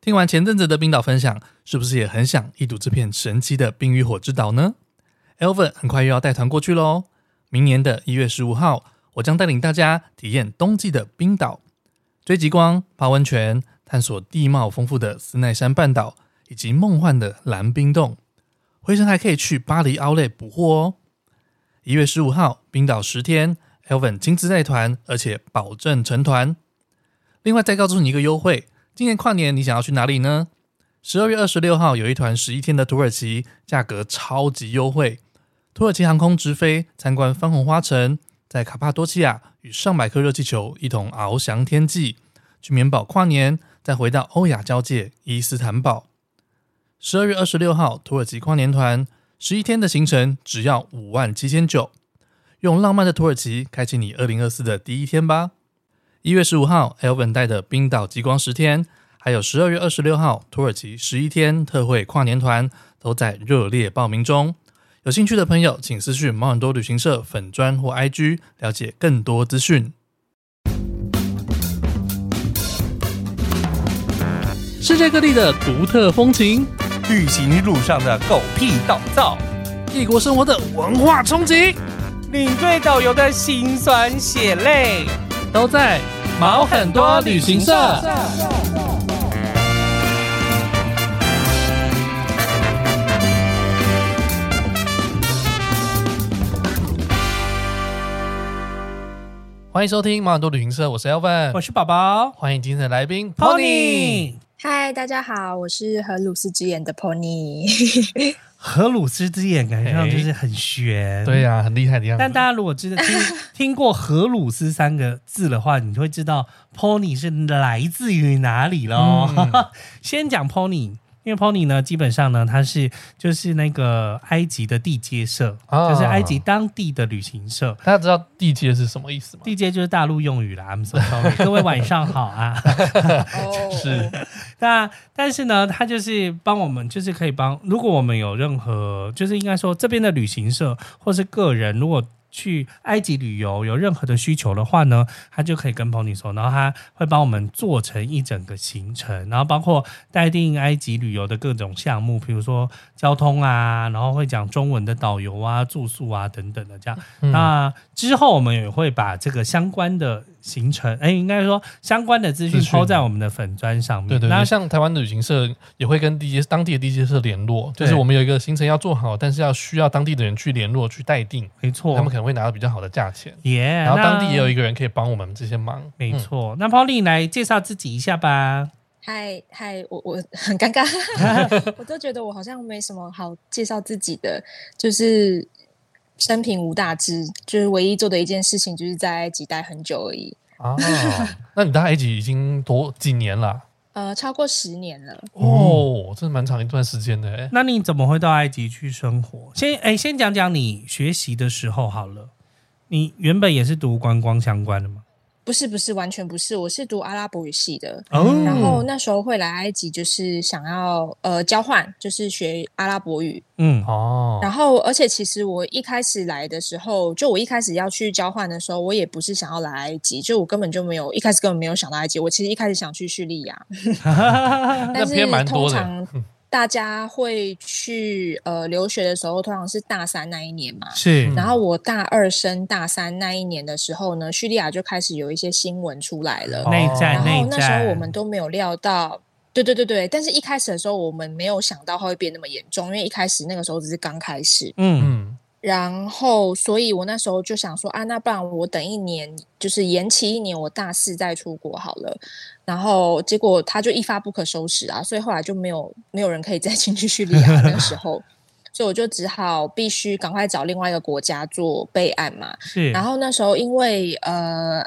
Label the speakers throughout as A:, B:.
A: 听完前阵子的冰岛分享，是不是也很想一睹这片神奇的冰与火之岛呢？Elven 很快又要带团过去喽！明年的一月十五号，我将带领大家体验冬季的冰岛，追极光、泡温泉，探索地貌丰富的斯奈山半岛，以及梦幻的蓝冰洞。回程还可以去巴黎奥莱补货哦！一月十五号，冰岛十天，Elven 亲自带团，而且保证成团。另外，再告诉你一个优惠，今年跨年你想要去哪里呢？十二月二十六号有一团十一天的土耳其，价格超级优惠。土耳其航空直飞参观番红花城，在卡帕多奇亚与上百颗热气球一同翱翔天际，去棉堡跨年，再回到欧亚交界伊斯坦堡。十二月二十六号，土耳其跨年团十一天的行程只要五万七千九，用浪漫的土耳其开启你二零二四的第一天吧。一月十五号，Elven 带的冰岛极光十天，还有十二月二十六号土耳其十一天特惠跨年团都在热烈报名中。有兴趣的朋友，请私讯猫很多旅行社粉砖或 IG 了解更多资讯。世界各地的独特风情，
B: 旅行路上的狗屁倒灶，
A: 异国生活的文化冲击，
B: 领队导游的辛酸血泪，
A: 都在毛很多旅行社。欢迎收听毛很多旅行社，我是 Elven，
B: 我是宝宝，
A: 欢迎今天的来宾 Pony。
C: 嗨，大家好，我是和鲁斯之眼的 Pony。
B: 荷鲁斯之眼感觉上就是很玄，
A: 对呀、啊，很厉害的样子。
B: 但大家如果知道听 听过荷鲁斯三个字的话，你就会知道 Pony 是来自于哪里喽。嗯、先讲 Pony。因为 Pony 呢，基本上呢，它是就是那个埃及的地接社，哦、就是埃及当地的旅行社。
A: 大家知道地接是什么意思吗？
B: 地接就是大陆用语啦。I'm so sorry，各位晚上好啊。
A: 是，
B: 那但是呢，它就是帮我们，就是可以帮，如果我们有任何，就是应该说这边的旅行社或是个人，如果。去埃及旅游有任何的需求的话呢，他就可以跟 Pony 说，然后他会帮我们做成一整个行程，然后包括待定埃及旅游的各种项目，比如说交通啊，然后会讲中文的导游啊、住宿啊等等的这样。嗯、那之后我们也会把这个相关的。行程哎，应该说相关的资讯抛在我们的粉砖上面。
A: 对对，那像台湾的旅行社也会跟地接当地的地接社联络，就是我们有一个行程要做好，但是要需要当地的人去联络去待定，
B: 没错，
A: 他们可能会拿到比较好的价钱。
B: 耶，
A: 然后当地也有一个人可以帮我们这些忙，
B: 没错。那 Pony 来介绍自己一下吧。
C: 嗨嗨，我我很尴尬，我都觉得我好像没什么好介绍自己的，就是。生平无大志，就是唯一做的一件事情，就是在埃及待很久而已。
A: 啊，那你在埃及已经多几年了？
C: 呃，超过十年了。
A: 哦，这是蛮长一段时间的。
B: 那你怎么会到埃及去生活？先哎，先讲讲你学习的时候好了。你原本也是读观光相关的吗？
C: 不是不是，完全不是。我是读阿拉伯语系的，哦、然后那时候会来埃及，就是想要呃交换，就是学阿拉伯语。嗯哦。然后，而且其实我一开始来的时候，就我一开始要去交换的时候，我也不是想要来埃及，就我根本就没有一开始根本没有想到埃及。我其实一开始想去叙利亚，但是通常。大家会去呃留学的时候，通常是大三那一年嘛。
B: 是。
C: 然后我大二升大三那一年的时候呢，叙利亚就开始有一些新闻出来了。
B: 内战，
C: 然后那时候我们都没有料到，对对对对。但是一开始的时候，我们没有想到它会变那么严重，因为一开始那个时候只是刚开始。嗯嗯。然后，所以我那时候就想说啊，那不然我等一年，就是延期一年，我大四再出国好了。然后结果他就一发不可收拾啊，所以后来就没有没有人可以再 进去叙利亚那个时候，所以我就只好必须赶快找另外一个国家做备案嘛。
B: 是。然
C: 后那时候因为呃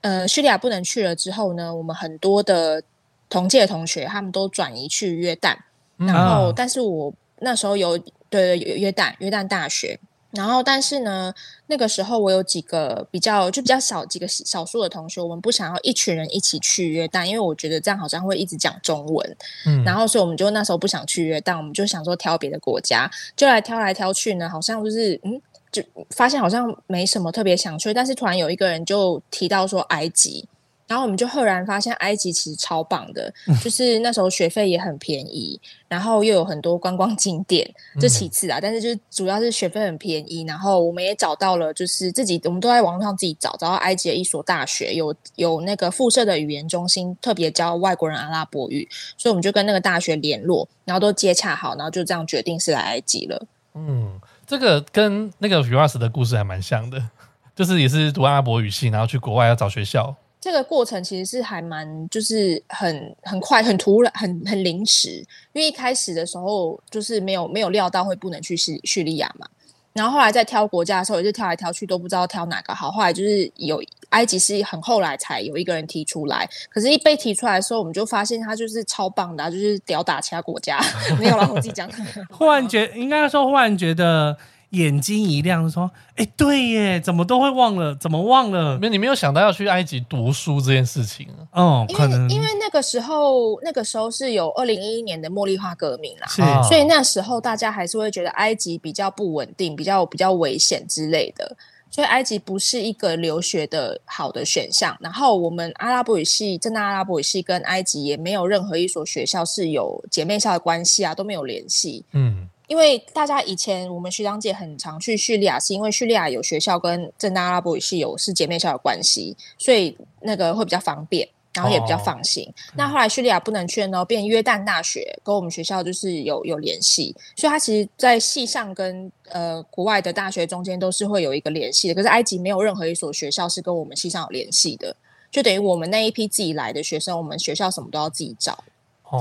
C: 呃叙利亚不能去了之后呢，我们很多的同届的同学他们都转移去约旦，然后、嗯、但是我那时候有。对对，约旦约旦大学，然后但是呢，那个时候我有几个比较就比较少几个少数的同学，我们不想要一群人一起去约旦，因为我觉得这样好像会一直讲中文，嗯，然后所以我们就那时候不想去约旦，我们就想说挑别的国家，就来挑来挑去呢，好像就是嗯，就发现好像没什么特别想去，但是突然有一个人就提到说埃及。然后我们就赫然发现埃及其实超棒的，就是那时候学费也很便宜，然后又有很多观光景点，这其次啊，但是就是主要是学费很便宜，然后我们也找到了，就是自己我们都在网络上自己找，找到埃及的一所大学，有有那个附设的语言中心，特别教外国人阿拉伯语，所以我们就跟那个大学联络，然后都接洽好，然后就这样决定是来埃及了。
A: 嗯，这个跟那个 Firas 的故事还蛮像的，就是也是读阿拉伯语系，然后去国外要找学校。
C: 这个过程其实是还蛮，就是很很快、很突然、很很临时。因为一开始的时候，就是没有没有料到会不能去叙叙利亚嘛。然后后来在挑国家的时候，也是挑来挑去都不知道挑哪个好。后来就是有埃及是很后来才有一个人提出来，可是，一被提出来的时候，我们就发现他就是超棒的，就是吊打其他国家。没有了，我自己讲。
B: 忽然觉应该说，忽然觉得。眼睛一亮，说：“哎、欸，对耶，怎么都会忘了？怎么忘了？
A: 没，你没有想到要去埃及读书这件事情啊？
B: 哦，可能
C: 因为那个时候，那个时候是有二零一一年的茉莉花革命啦，
B: 是，
C: 所以那时候大家还是会觉得埃及比较不稳定，比较比较危险之类的，所以埃及不是一个留学的好的选项。然后我们阿拉伯语系，真的阿拉伯语系跟埃及也没有任何一所学校是有姐妹校的关系啊，都没有联系。嗯。”因为大家以前我们学长姐很常去叙利亚，是因为叙利亚有学校跟正大阿拉伯语系有是姐妹校的关系，所以那个会比较方便，然后也比较放心。哦、那后来叙利亚不能去呢，变约旦大学跟我们学校就是有有联系，所以它其实，在系上跟呃国外的大学中间都是会有一个联系的。可是埃及没有任何一所学校是跟我们系上有联系的，就等于我们那一批自己来的学生，我们学校什么都要自己找。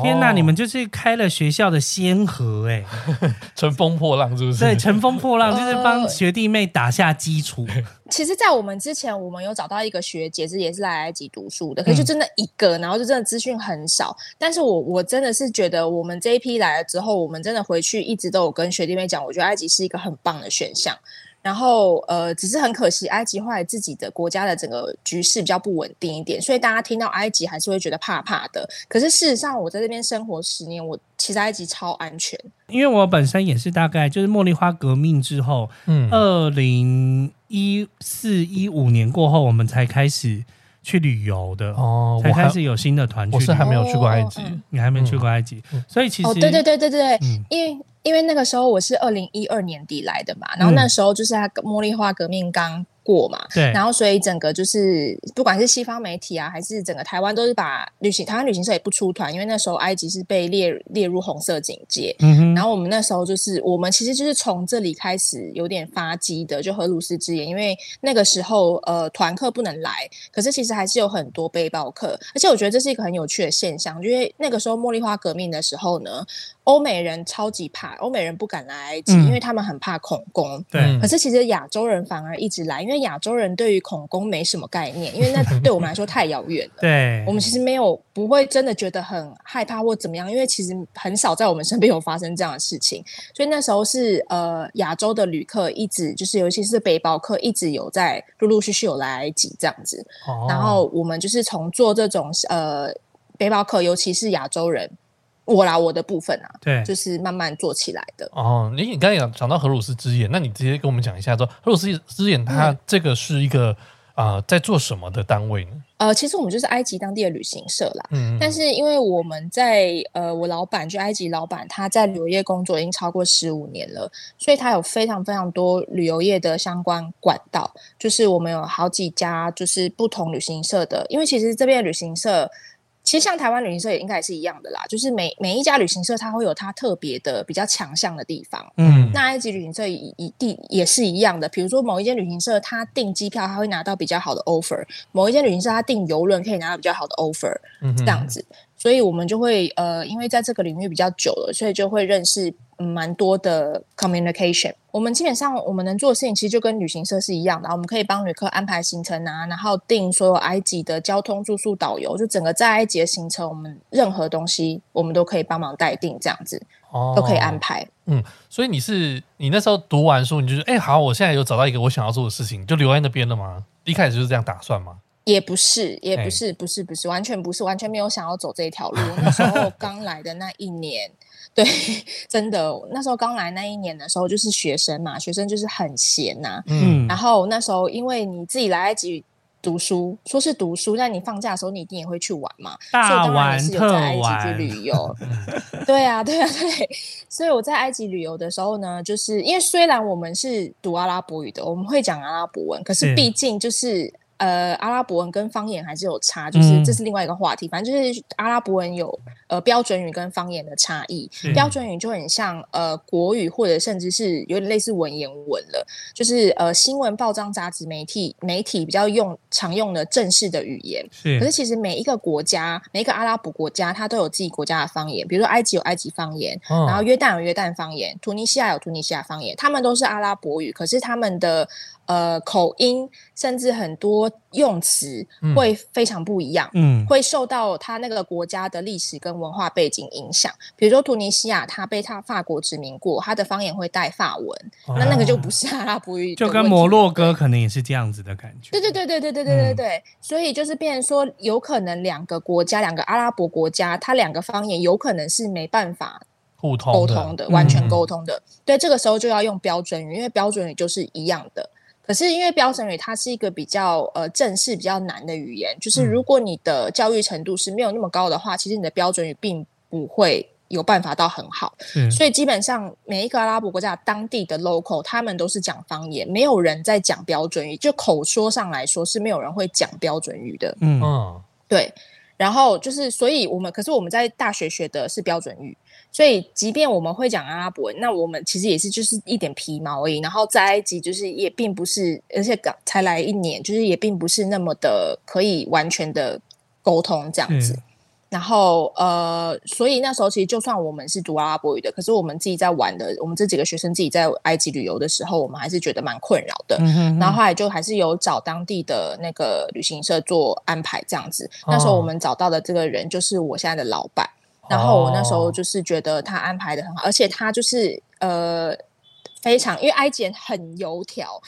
B: 天呐，你们就是开了学校的先河哎、欸，
A: 乘风破浪是不是？
B: 对，乘风破浪就是帮学弟妹打下基础。
C: 其实，在我们之前，我们有找到一个学姐，是也是来埃及读书的，可是就真的一个，然后就真的资讯很少。但是我我真的是觉得，我们这一批来了之后，我们真的回去一直都有跟学弟妹讲，我觉得埃及是一个很棒的选项。然后，呃，只是很可惜，埃及后来自己的国家的整个局势比较不稳定一点，所以大家听到埃及还是会觉得怕怕的。可是事实上，我在这边生活十年，我其实埃及超安全。
B: 因为我本身也是大概就是茉莉花革命之后，嗯，二零一四一五年过后，我们才开始去旅游的哦，才开始有新的团去。
A: 我是还没有去过埃及，哦、
B: 你还没去过埃及，嗯、所以其实，
C: 哦，对对对对对，嗯、因为。因为那个时候我是二零一二年底来的嘛，然后那时候就是他茉莉花革命刚过嘛，
B: 对，
C: 然后所以整个就是不管是西方媒体啊，还是整个台湾，都是把旅行台湾旅行社也不出团，因为那时候埃及是被列列入红色警戒。嗯哼，然后我们那时候就是我们其实就是从这里开始有点发迹的，就荷鲁斯之眼，因为那个时候呃团客不能来，可是其实还是有很多背包客，而且我觉得这是一个很有趣的现象，因为那个时候茉莉花革命的时候呢，欧美人超级怕，欧美人不敢来埃及，因为他们很怕恐攻。对，可是其实亚洲人反而一直来，因为。亚洲人对于恐攻没什么概念，因为那 对我们来说太遥远了。
B: 对，
C: 我们其实没有不会真的觉得很害怕或怎么样，因为其实很少在我们身边有发生这样的事情。所以那时候是呃亚洲的旅客一直就是尤其是背包客一直有在陆陆续续有来埃及这样子。哦，然后我们就是从做这种呃背包客，尤其是亚洲人。我啦，我的部分啊，
B: 对，
C: 就是慢慢做起来的。
A: 哦，你你刚才讲讲到荷鲁斯之眼，那你直接跟我们讲一下，说荷鲁斯之眼它这个是一个啊、嗯呃，在做什么的单位呢？
C: 呃，其实我们就是埃及当地的旅行社啦。嗯，但是因为我们在呃，我老板就埃及老板，他在旅游业工作已经超过十五年了，所以他有非常非常多旅游业的相关管道。就是我们有好几家，就是不同旅行社的，因为其实这边的旅行社。其实像台湾旅行社也应该也是一样的啦，就是每每一家旅行社它会有它特别的比较强项的地方。嗯，那埃及旅行社一一定也是一样的，比如说某一间旅行社它订机票，它会拿到比较好的 offer；某一间旅行社它订游轮可以拿到比较好的 offer，嗯哼，这样子。所以我们就会呃，因为在这个领域比较久了，所以就会认识。嗯，蛮多的 communication。我们基本上我们能做的事情，其实就跟旅行社是一样的。我们可以帮旅客安排行程啊，然后订所有埃及的交通、住宿、导游，就整个在埃及的行程，我们任何东西我们都可以帮忙代订，这样子哦，都可以安排。
A: 嗯，所以你是你那时候读完书，你就说，哎，好，我现在有找到一个我想要做的事情，就留在那边了吗？一开始就是这样打算吗？
C: 也不是，也不是，不是，不是，完全不是，完全没有想要走这一条路。那时候 刚来的那一年。对，真的，那时候刚来那一年的时候，就是学生嘛，学生就是很闲呐、啊。嗯，然后那时候因为你自己来埃及读书，说是读书，但你放假的时候你一定也会去玩嘛。所以当然也是有在埃及去旅游。对啊，对啊，对。所以我在埃及旅游的时候呢，就是因为虽然我们是读阿拉伯语的，我们会讲阿拉伯文，可是毕竟就是。呃，阿拉伯文跟方言还是有差，就是这是另外一个话题。嗯、反正就是阿拉伯文有呃标准语跟方言的差异。嗯、标准语就很像呃国语，或者甚至是有点类似文言文了，就是呃新闻、报章、杂志、媒体媒体比较用常用的正式的语言。是。可是其实每一个国家，每一个阿拉伯国家，它都有自己国家的方言。比如说埃及有埃及方言，哦、然后约旦有约旦方言，突尼西亚有突尼西亚方言，他们都是阿拉伯语，可是他们的。呃，口音甚至很多用词会非常不一样，嗯，会受到他那个国家的历史跟文化背景影响。比如说突尼西亚，他被他法国殖民过，他的方言会带法文，哦、那那个就不是阿拉伯语，
B: 就跟摩洛哥可能也是这样子的感觉。
C: 对对对对对对对对对，嗯、所以就是变成说，有可能两个国家，两个阿拉伯国家，它两个方言有可能是没办法
A: 互通
C: 沟通的，完全沟通的。嗯、对，这个时候就要用标准语，因为标准语就是一样的。可是因为标准语它是一个比较呃正式、比较难的语言，就是如果你的教育程度是没有那么高的话，其实你的标准语并不会有办法到很好。嗯，所以基本上每一个阿拉伯国家当地的 local，他们都是讲方言，没有人在讲标准语。就口说上来说是没有人会讲标准语的。嗯，对。然后就是，所以我们可是我们在大学学的是标准语。所以，即便我们会讲阿拉伯文，那我们其实也是就是一点皮毛而已。然后在埃及，就是也并不是，而且刚才来一年，就是也并不是那么的可以完全的沟通这样子。嗯、然后，呃，所以那时候其实就算我们是读阿拉伯语的，可是我们自己在玩的，我们这几个学生自己在埃及旅游的时候，我们还是觉得蛮困扰的。嗯、哼哼然后后来就还是有找当地的那个旅行社做安排这样子。哦、那时候我们找到的这个人就是我现在的老板。然后我那时候就是觉得他安排的很好，而且他就是呃非常，因为埃及人很油条，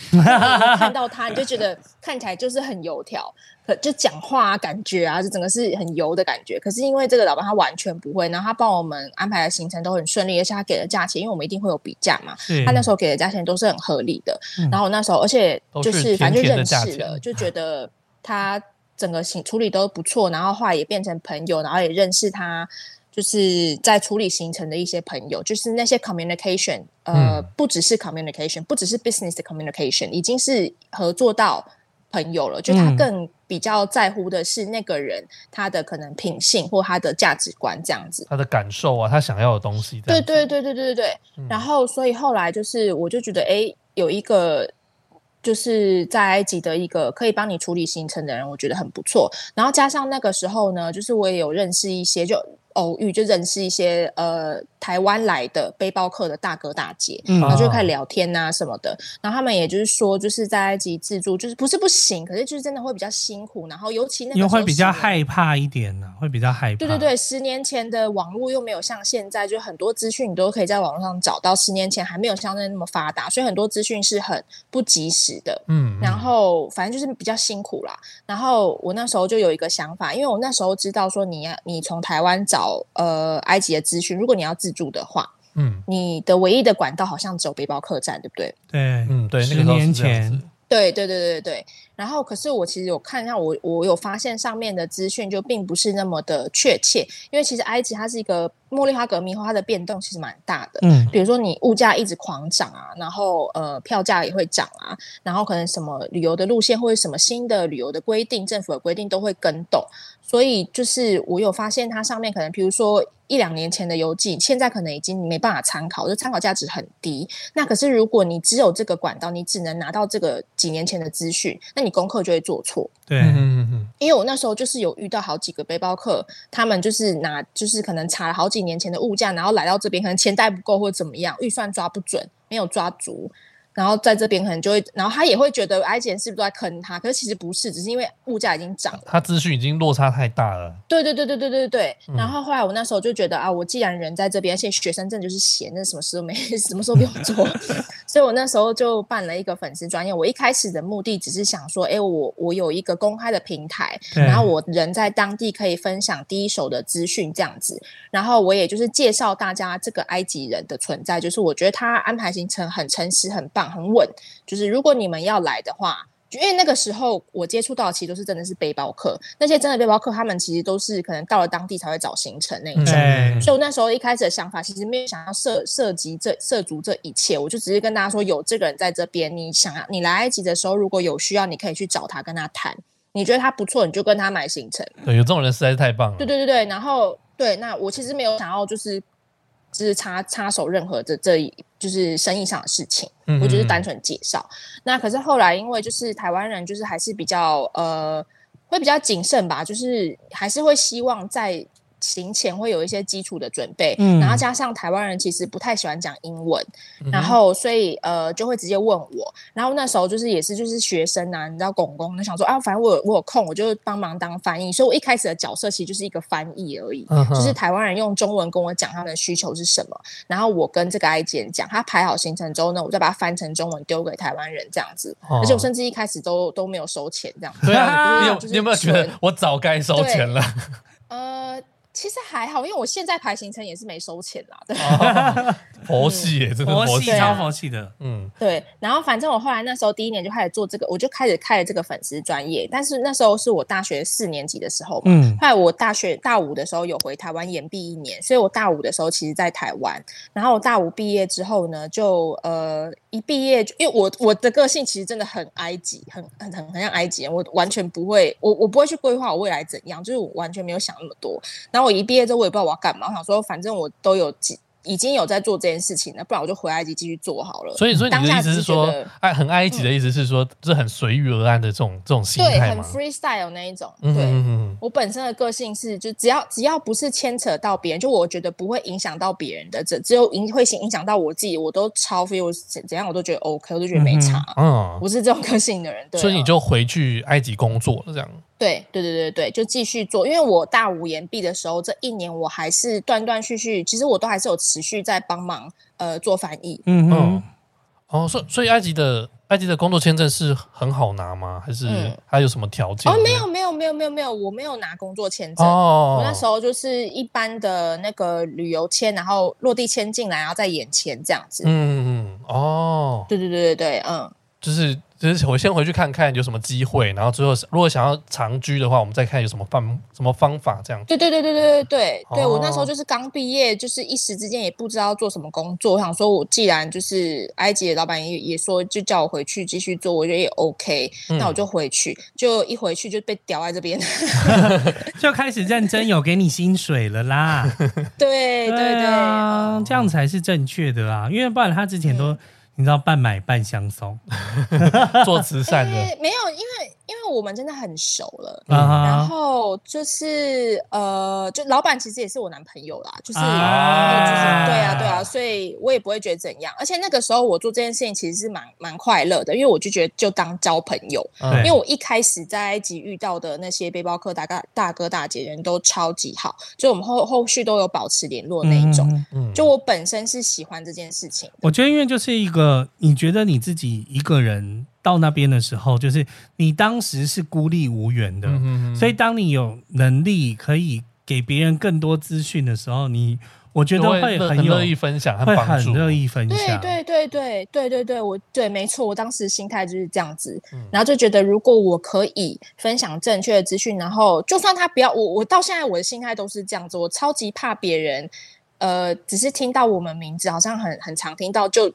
C: 看到他你就觉得 看起来就是很油条，可就讲话啊感觉啊，就整个是很油的感觉。可是因为这个老板他完全不会，然后他帮我们安排的行程都很顺利，而且他给的价钱，因为我们一定会有比价嘛，他那时候给的价钱都是很合理的。嗯、然后那时候而且就是反正就认识了，就觉得他整个行处理都不错，然后后来也变成朋友，然后也认识他。就是在处理行程的一些朋友，就是那些 communication，呃，嗯、不只是 communication，不只是 business 的 communication，已经是合作到朋友了。就他更比较在乎的是那个人、嗯、他的可能品性或他的价值观这样子，
A: 他的感受啊，他想要的东西。
C: 对对对对对对对。嗯、然后，所以后来就是，我就觉得，哎，有一个就是在埃及的一个可以帮你处理行程的人，我觉得很不错。然后加上那个时候呢，就是我也有认识一些就。偶遇就认识一些呃台湾来的背包客的大哥大姐，嗯、然后就开始聊天啊什么的。然后他们也就是说，就是在埃及自助，就是不是不行，可是就是真的会比较辛苦。然后尤其那
B: 个会比较害怕一点呢、啊，会比较害怕。
C: 对对对，十年前的网络又没有像现在，就很多资讯你都可以在网络上找到。十年前还没有像在那么发达，所以很多资讯是很不及时的。嗯，然后反正就是比较辛苦啦。然后我那时候就有一个想法，因为我那时候知道说你要你从台湾找。呃，埃及的资讯，如果你要自助的话，嗯，你的唯一的管道好像只有背包客栈，对不对？
B: 对，嗯，对，十年前，
C: 对，对，对，对，对。然后，可是我其实有看一下，我我有发现上面的资讯就并不是那么的确切，因为其实埃及它是一个茉莉花革命后，它的变动其实蛮大的。嗯，比如说你物价一直狂涨啊，然后呃票价也会涨啊，然后可能什么旅游的路线或者什么新的旅游的规定，政府的规定都会跟动。所以就是我有发现它上面可能，比如说一两年前的游记，现在可能已经没办法参考，就参考价值很低。那可是如果你只有这个管道，你只能拿到这个几年前的资讯，那你。功课就会做错，
B: 对，
C: 因为我那时候就是有遇到好几个背包客，他们就是拿，就是可能查了好几年前的物价，然后来到这边，可能钱带不够或怎么样，预算抓不准，没有抓足。然后在这边可能就会，然后他也会觉得埃及人是不是都在坑他？可是其实不是，只是因为物价已经涨了，
A: 他资讯已经落差太大了。
C: 对对对对对对对。嗯、然后后来我那时候就觉得啊，我既然人在这边，而且学生证就是闲，那什么事都没，什么时候不用做，所以我那时候就办了一个粉丝专业。我一开始的目的只是想说，哎，我我有一个公开的平台，然后我人在当地可以分享第一手的资讯这样子。然后我也就是介绍大家这个埃及人的存在，就是我觉得他安排行程很诚实、很棒。很稳，就是如果你们要来的话，因为那个时候我接触到的其实都是真的是背包客，那些真的背包客，他们其实都是可能到了当地才会找行程那一种。
B: 嗯、
C: 所以我那时候一开始的想法，其实没有想要涉涉及这涉足这一切，我就只是跟大家说，有这个人在这边，你想要你来埃及的时候，如果有需要，你可以去找他跟他谈，你觉得他不错，你就跟他买行程。
A: 对，有这种人实在是太棒了。
C: 对对对对，然后对，那我其实没有想要就是。就是插插手任何的这一就是生意上的事情，我就是单纯介绍。那可是后来因为就是台湾人就是还是比较呃会比较谨慎吧，就是还是会希望在。行前会有一些基础的准备，嗯，然后加上台湾人其实不太喜欢讲英文，嗯、然后所以呃就会直接问我，然后那时候就是也是就是学生啊，你知道公公就想说啊，反正我有我有空，我就帮忙当翻译，所以我一开始的角色其实就是一个翻译而已，嗯、就是台湾人用中文跟我讲他们的需求是什么，然后我跟这个埃及人讲，他排好行程之后呢，我再把它翻成中文丢给台湾人这样子，哦、而且我甚至一开始都都没有收钱这样子。对啊，
A: 你有你有没有觉得我早该收钱了？
C: 呃。其实还好，因为我现在排行程也是没收钱啦。对，哦、
A: 佛系耶，真的佛系，
B: 超佛系的。
C: 嗯，对。然后反正我后来那时候第一年就开始做这个，我就开始开了这个粉丝专业。但是那时候是我大学四年级的时候嘛。嗯。后来我大学大五的时候有回台湾延毕一年，所以我大五的时候其实在台湾。然后我大五毕业之后呢，就呃一毕业就，因为我我的个性其实真的很埃及，很很很很像埃及人，我完全不会，我我不会去规划我未来怎样，就是我完全没有想那么多。然后我一毕业之后，我也不知道我要干嘛。我想说，反正我都有几已经有在做这件事情了，不然我就回埃及继续做好了。
A: 所以，所以你的意思是说，爱很埃及的意思是说，是很随遇而安的这种这种心态
C: 对，很 freestyle 那一种。对，嗯、我本身的个性是，就只要只要不是牵扯到别人，就我觉得不会影响到别人的，只只有影会影响到我自己，我都超 feel 怎样我都觉得 OK，我都觉得没差。嗯，我是这种个性的人。对，
A: 所以你就回去埃及工作了，这样。
C: 对对对对对，就继续做。因为我大五延毕的时候，这一年我还是断断续续，其实我都还是有持续在帮忙呃做翻译。嗯
A: 嗯。哦，所以所以埃及的埃及的工作签证是很好拿吗？还是还有什么条件？
C: 哦，没有没有没有没有没有，我没有拿工作签证。哦。我那时候就是一般的那个旅游签，然后落地签进来，然后再延签这样子。嗯嗯嗯。哦。对对对对对，嗯。
A: 就是。就是我先回去看看有什么机会，然后最后如果想要长居的话，我们再看有什么方什么方法这样。
C: 对对对对对对对，哦、对我那时候就是刚毕业，就是一时之间也不知道做什么工作。我想说，我既然就是埃及的老板也也说，就叫我回去继续做，我觉得也 OK，、嗯、那我就回去。就一回去就被屌在这边，
B: 就开始认真有给你薪水了啦。
C: 对对对，
B: 啊，这样才是正确的啦，因为不然他之前都。你知道半买半相送，
A: 做慈善的、
C: 欸、没有，因为。因为我们真的很熟了，嗯、然后就是呃，就老板其实也是我男朋友啦，就是、啊、就是对啊对啊，所以我也不会觉得怎样。而且那个时候我做这件事情其实是蛮蛮快乐的，因为我就觉得就当交朋友。嗯、因为我一开始在埃及遇到的那些背包客大哥大哥大姐人都超级好，就我们后后续都有保持联络那一种。就我本身是喜欢这件事情，
B: 我觉得因为就是一个你觉得你自己一个人。到那边的时候，就是你当时是孤立无援的，嗯、哼哼，所以当你有能力可以给别人更多资讯的时候，你我觉得会很乐
A: 意分享，
B: 会很乐意分享。
C: 对对对对对对对，我对没错，我当时心态就是这样子，嗯、然后就觉得如果我可以分享正确的资讯，然后就算他不要我，我到现在我的心态都是这样子，我超级怕别人，呃，只是听到我们名字，好像很很常听到就。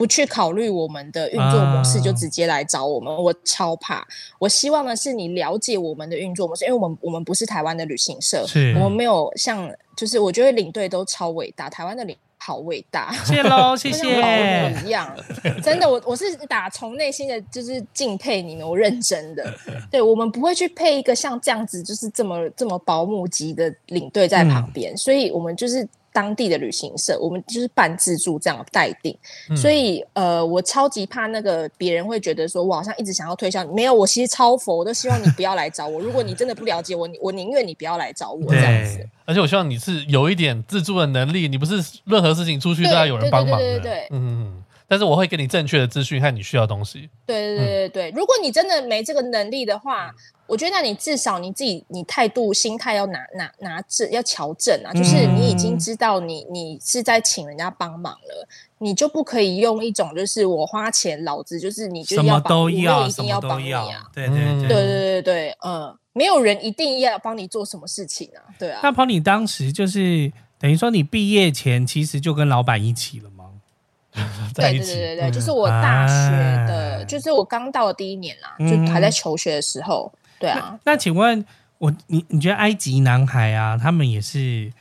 C: 不去考虑我们的运作模式，就直接来找我们，我超怕。我希望的是你了解我们的运作模式，因为我们我们不是台湾的旅行社，是我们没有像，就是我觉得领队都超伟大，台湾的领好伟大，
B: 谢喽，谢谢。
C: 一样，真的，我我是打从内心的就是敬佩你们，我认真的。对，我们不会去配一个像这样子，就是这么这么保姆级的领队在旁边，嗯、所以我们就是。当地的旅行社，我们就是办自助这样待定，嗯、所以呃，我超级怕那个别人会觉得说我好像一直想要推销你，没有，我其实超佛，我都希望你不要来找我。如果你真的不了解我，我宁愿你不要来找我这样子。
A: 而且我希望你是有一点自助的能力，你不是任何事情出去都要有人帮忙的。对对对对对对，嗯。但是我会给你正确的资讯和你需要的东西。
C: 对对对对如果你真的没这个能力的话，我觉得那你至少你自己你态度心态要拿拿拿正，要调正啊。就是你已经知道你你是在请人家帮忙了，你就不可以用一种就是我花钱，老子就是你就要帮，我也一定要帮你啊。
B: 对对对对
C: 对对对，嗯，没有人一定要帮你做什么事情啊。对啊。
B: 那 Pony 当时就是等于说你毕业前其实就跟老板一起了吗？
C: 对对对对对，就是我大学的，嗯、就是我刚到的第一年啦，嗯、就还在求学的时候。对啊，
B: 那，那请问我，你你觉得埃及男孩啊，他们也是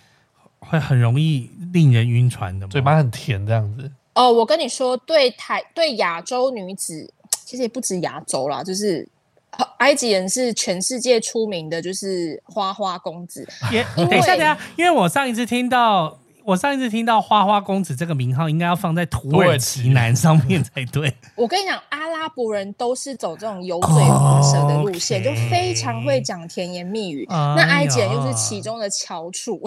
B: 会很容易令人晕船的吗？
A: 嘴巴很甜这样子。
C: 哦，我跟你说，对台对亚洲女子，其实也不止亚洲啦，就是埃及人是全世界出名的，就是花花公子。
B: 也等一下，等一下，因为我上一次听到。我上一次听到“花花公子”这个名号，应该要放在土耳其男上面才对。
C: 我跟你讲，阿拉伯人都是走这种油嘴滑舌的路线，oh, okay. 就非常会讲甜言蜜语。哎、那埃及人又是其中的翘楚。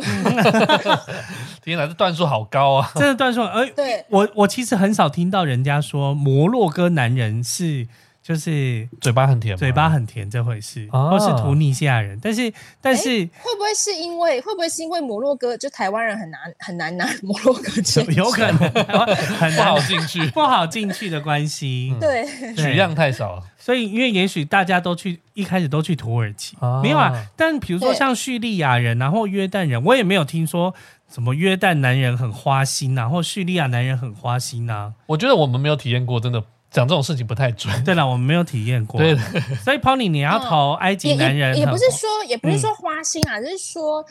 A: 天哪，这段数好高啊！
B: 真的段数，哎，对我我其实很少听到人家说摩洛哥男人是。就是
A: 嘴巴很甜，
B: 嘴巴很甜这回事，啊、或是图尼西亚人，但是但是会
C: 不会是因为会不会是因为摩洛哥就台湾人很难很难拿摩洛哥进
B: 有可能
A: 很 不好进去。
B: 不好进去的关系，
C: 嗯、对。
A: 取样太少。了，
B: 所以因为也许大家都去一开始都去土耳其，啊、没有啊，但比如说像叙利亚人，然后约旦人，我也没有听说什么约旦男人很花心啊，或叙利亚男人很花心啊，
A: 我觉得我们没有体验过，真的。讲这种事情不太准。
B: 对了，我们没有体验过。对，所以 Pony，你要投埃及男人，
C: 也不是说，也不是说花心啊，就是说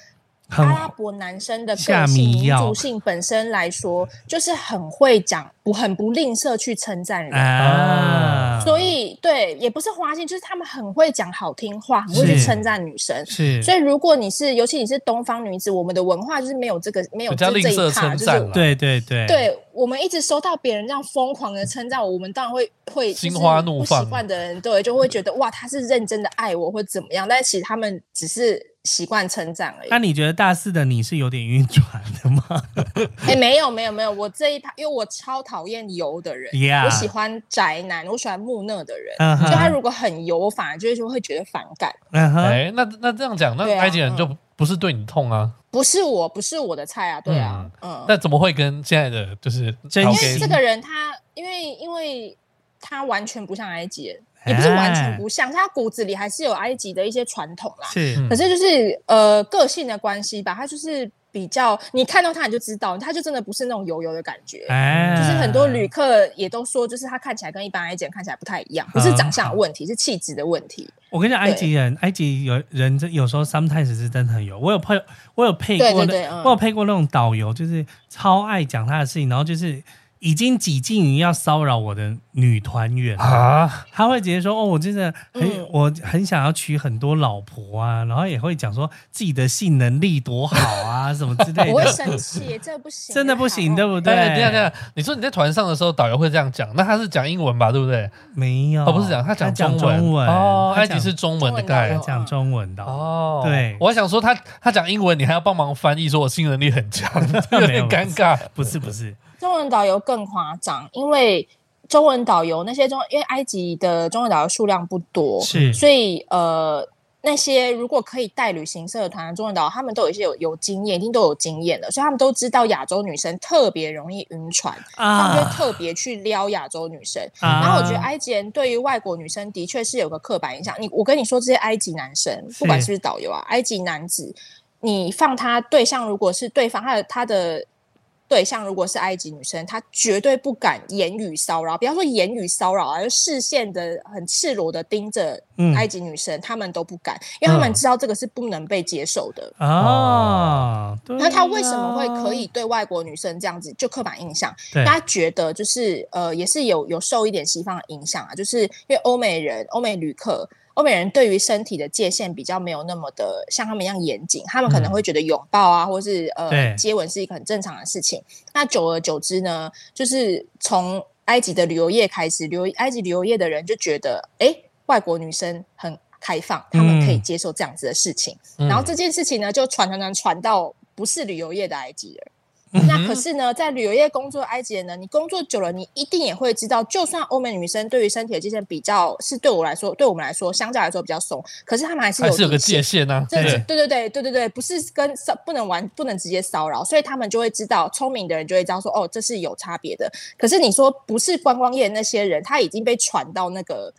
C: 阿拉伯男生的个性、民族性本身来说，就是很会讲，不很不吝啬去称赞人啊。所以，对，也不是花心，就是他们很会讲好听话，很会去称赞女生。是，所以如果你是，尤其你是东方女子，我们的文化就是没有这个，没有这这一趴，就是
B: 对对对
C: 对。我们一直收到别人这样疯狂的称赞，我们当然会会
A: 心花怒放。
C: 不习惯的人对，就会觉得哇，他是认真的爱我或怎么样，但其实他们只是习惯称赞而已。
B: 那你觉得大四的你是有点晕船的吗？
C: 哎，没有没有没有，我这一趴，因为我超讨厌油的人，Yeah. 我喜欢宅男，我喜欢木讷的人，uh huh. 就他如果很油，反而就是会觉得反感。哎、uh huh.
A: 欸，那那这样讲，那埃及人就不是对你痛啊？
C: 不是我，不是我的菜啊，对啊，嗯，嗯，
A: 那怎么会跟现在的就是？
C: 因为这个人他，因为因为他完全不像埃及人，也不是完全不像，他骨子里还是有埃及的一些传统啦。是，可是就是呃个性的关系吧，他就是。比较，你看到他你就知道，他就真的不是那种油油的感觉。哎，就是很多旅客也都说，就是他看起来跟一般埃及人看起来不太一样，不是长相的问题，是气质的问题。
B: 我跟你讲，埃及人，埃及有人有时候 sometimes 是真的很油。我有配，我有配过，我有配过那种导游，就是超爱讲他的事情，然后就是。已经几近于要骚扰我的女团员啊！他会直接说：“哦，我真的很，嗯、我很想要娶很多老婆啊！”然后也会讲说自己的性能力多好啊，什么之类的。
C: 我会生气，这不行，
B: 真的不行，对不对？
A: 对呀对呀，你说你在团上的时候，导游会这样讲，那他是讲英文吧？对不对？
B: 没有，
A: 哦，不是讲他讲中文，
B: 中文
A: 哦，埃及是中文的概，
B: 他讲中文的
A: 哦。
B: 对，
A: 我还想说他他讲英文，你还要帮忙翻译，说我性能力很强，有点尴尬。
B: 不是不是。
C: 中文导游更夸张，因为中文导游那些中，因为埃及的中文导游数量不多，是，所以呃，那些如果可以带旅行社团的中文导游，他们都有一些有有经验，一定都有经验的，所以他们都知道亚洲女生特别容易晕船，啊、他们就特别去撩亚洲女生。啊、然后我觉得埃及人对于外国女生的确是有个刻板印象。你我跟你说，这些埃及男生，不管是不是导游啊，埃及男子，你放他对象，如果是对方他的他的。对象如果是埃及女生，她绝对不敢言语骚扰。比方说言语骚扰，而视线的很赤裸的盯着埃及女生，嗯、他们都不敢，因为他们知道这个是不能被接受的啊。那他为什么会可以对外国女生这样子？就刻板印象，大家觉得就是呃，也是有有受一点西方的影响啊，就是因为欧美人、欧美旅客。欧美人对于身体的界限比较没有那么的像他们一样严谨，他们可能会觉得拥抱啊，或是呃接吻是一个很正常的事情。那久而久之呢，就是从埃及的旅游业开始，旅游埃及旅游业的人就觉得，哎，外国女生很开放，他们可以接受这样子的事情。嗯、然后这件事情呢，就传传传传到不是旅游业的埃及人。那可是呢，在旅游业工作的埃及人呢，你工作久了，你一定也会知道，就算欧美女生对于身体的界限比较是对我来说，对我们来说，相较来说比较松，可是他们还是有
A: 还是有个界限呢、啊。
C: 对对对对对对对，不是跟骚不能玩，不能直接骚扰，所以他们就会知道，聪明的人就会知道说，哦，这是有差别的。可是你说不是观光业那些人，他已经被传到那个。